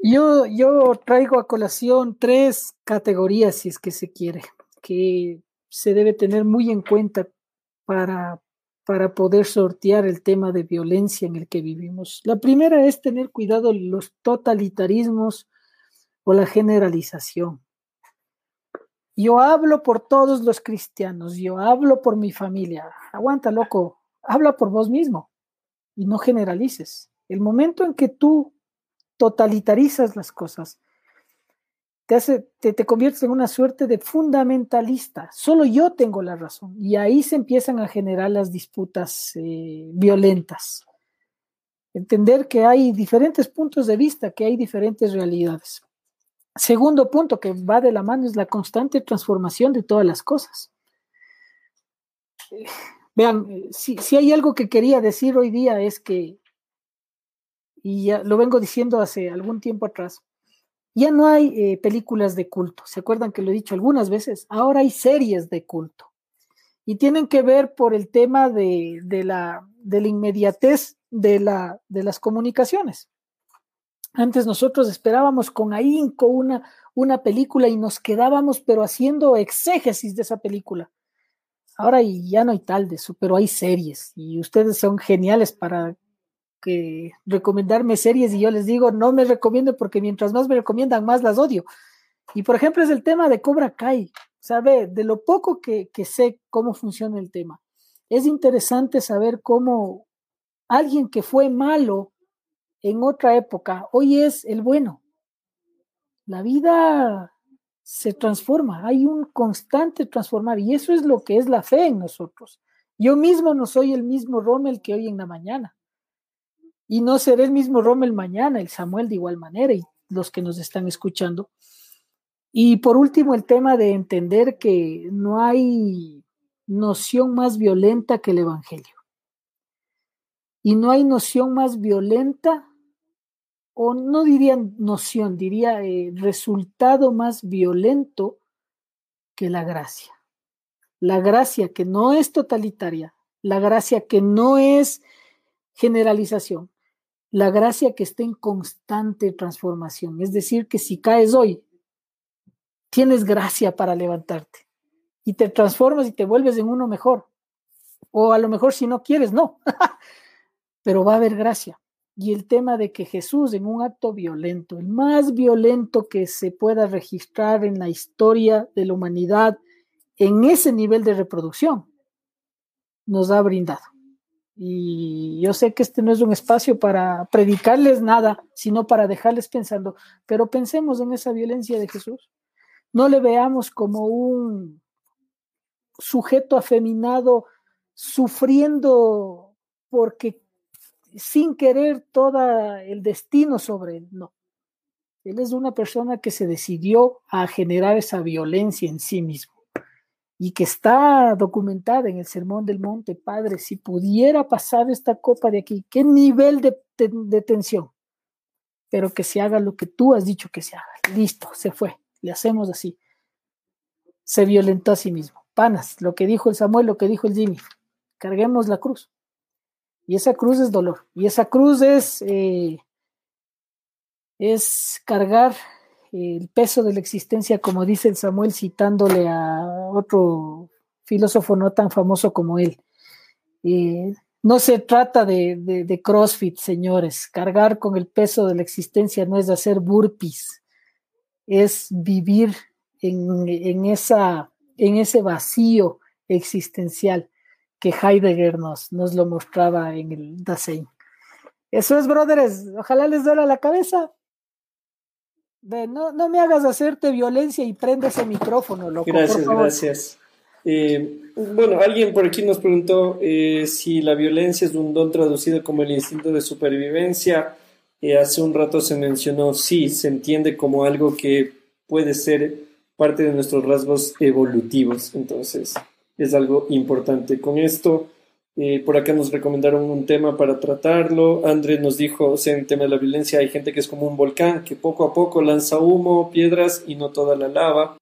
Yo, yo traigo a colación tres categorías, si es que se quiere, que se debe tener muy en cuenta para para poder sortear el tema de violencia en el que vivimos. La primera es tener cuidado los totalitarismos o la generalización. Yo hablo por todos los cristianos, yo hablo por mi familia. Aguanta, loco, habla por vos mismo y no generalices. El momento en que tú totalitarizas las cosas, te, hace, te, conviertes en una suerte de fundamentalista. Solo yo tengo la razón. Y ahí se empiezan a generar las disputas eh, violentas. Entender que hay diferentes puntos de vista, que hay diferentes realidades. Segundo punto que va de la mano es la constante transformación de todas las cosas. vean, eh, si, si hay algo que quería decir hoy día es que, y ya lo vengo diciendo hace algún tiempo atrás, ya no hay eh, películas de culto, ¿se acuerdan que lo he dicho algunas veces? Ahora hay series de culto y tienen que ver por el tema de, la, de la, inmediatez de, la, de las comunicaciones. Antes nosotros esperábamos con ahínco una, una película y nos quedábamos pero haciendo exégesis de esa película. Ahora ya no hay tal de eso, pero hay series y ustedes son geniales para recomendarme series y yo les digo, no me recomiendo porque mientras más me recomiendan, más las odio. Y por ejemplo es el tema de Cobra Kai, ¿sabe? De lo poco que, que sé cómo funciona el tema. Es interesante saber cómo alguien que fue malo en otra época, hoy es el bueno. La vida se transforma, hay un constante transformar y eso es lo que es la fe en nosotros. Yo mismo no soy el mismo Rommel que hoy en la mañana. Y no seré el mismo Rommel mañana, el Samuel de igual manera y los que nos están escuchando. Y por último, el tema de entender que no hay noción más violenta que el Evangelio. Y no hay noción más violenta, o no diría noción, diría eh, resultado más violento que la gracia. La gracia que no es totalitaria, la gracia que no es generalización, la gracia que está en constante transformación. Es decir, que si caes hoy, tienes gracia para levantarte y te transformas y te vuelves en uno mejor. O a lo mejor si no quieres, no. Pero va a haber gracia. Y el tema de que Jesús en un acto violento, el más violento que se pueda registrar en la historia de la humanidad, en ese nivel de reproducción, nos ha brindado. Y yo sé que este no es un espacio para predicarles nada, sino para dejarles pensando, pero pensemos en esa violencia de Jesús. No le veamos como un sujeto afeminado sufriendo porque sin querer todo el destino sobre él, no. Él es una persona que se decidió a generar esa violencia en sí mismo y que está documentada en el Sermón del Monte, Padre, si pudiera pasar esta copa de aquí, ¿qué nivel de, tensión? Pero que se haga lo que tú has dicho que se haga. Listo, se fue. Le hacemos así. Se violentó a sí mismo. Panas, lo que dijo el Samuel, lo que dijo el Jimmy. Carguemos la cruz. Y esa cruz es dolor. Y esa cruz es, eh, es cargar el peso de la existencia, como dice el Samuel citándole a otro filósofo no tan famoso como él. Eh, no se trata de, de, CrossFit, señores. Cargar con el peso de la existencia no es de hacer burpees, es vivir en, en, esa, en ese vacío existencial que Heidegger nos, nos lo mostraba en el Dasein. Eso es, brothers. Ojalá les duela la cabeza. No, no me hagas hacerte violencia y prende ese micrófono, loco. Gracias, gracias. Eh, bueno, alguien por aquí nos preguntó eh, si la violencia es un don traducido como el instinto de supervivencia. Eh, hace un rato se mencionó, sí, se entiende como algo que puede ser parte de nuestros rasgos evolutivos. Entonces, es algo importante. Con esto, eh, por acá nos recomendaron un tema para tratarlo. André nos dijo, o sea, en tema de la violencia hay gente que es como un volcán, que poco a poco lanza humo, piedras y no toda la lava.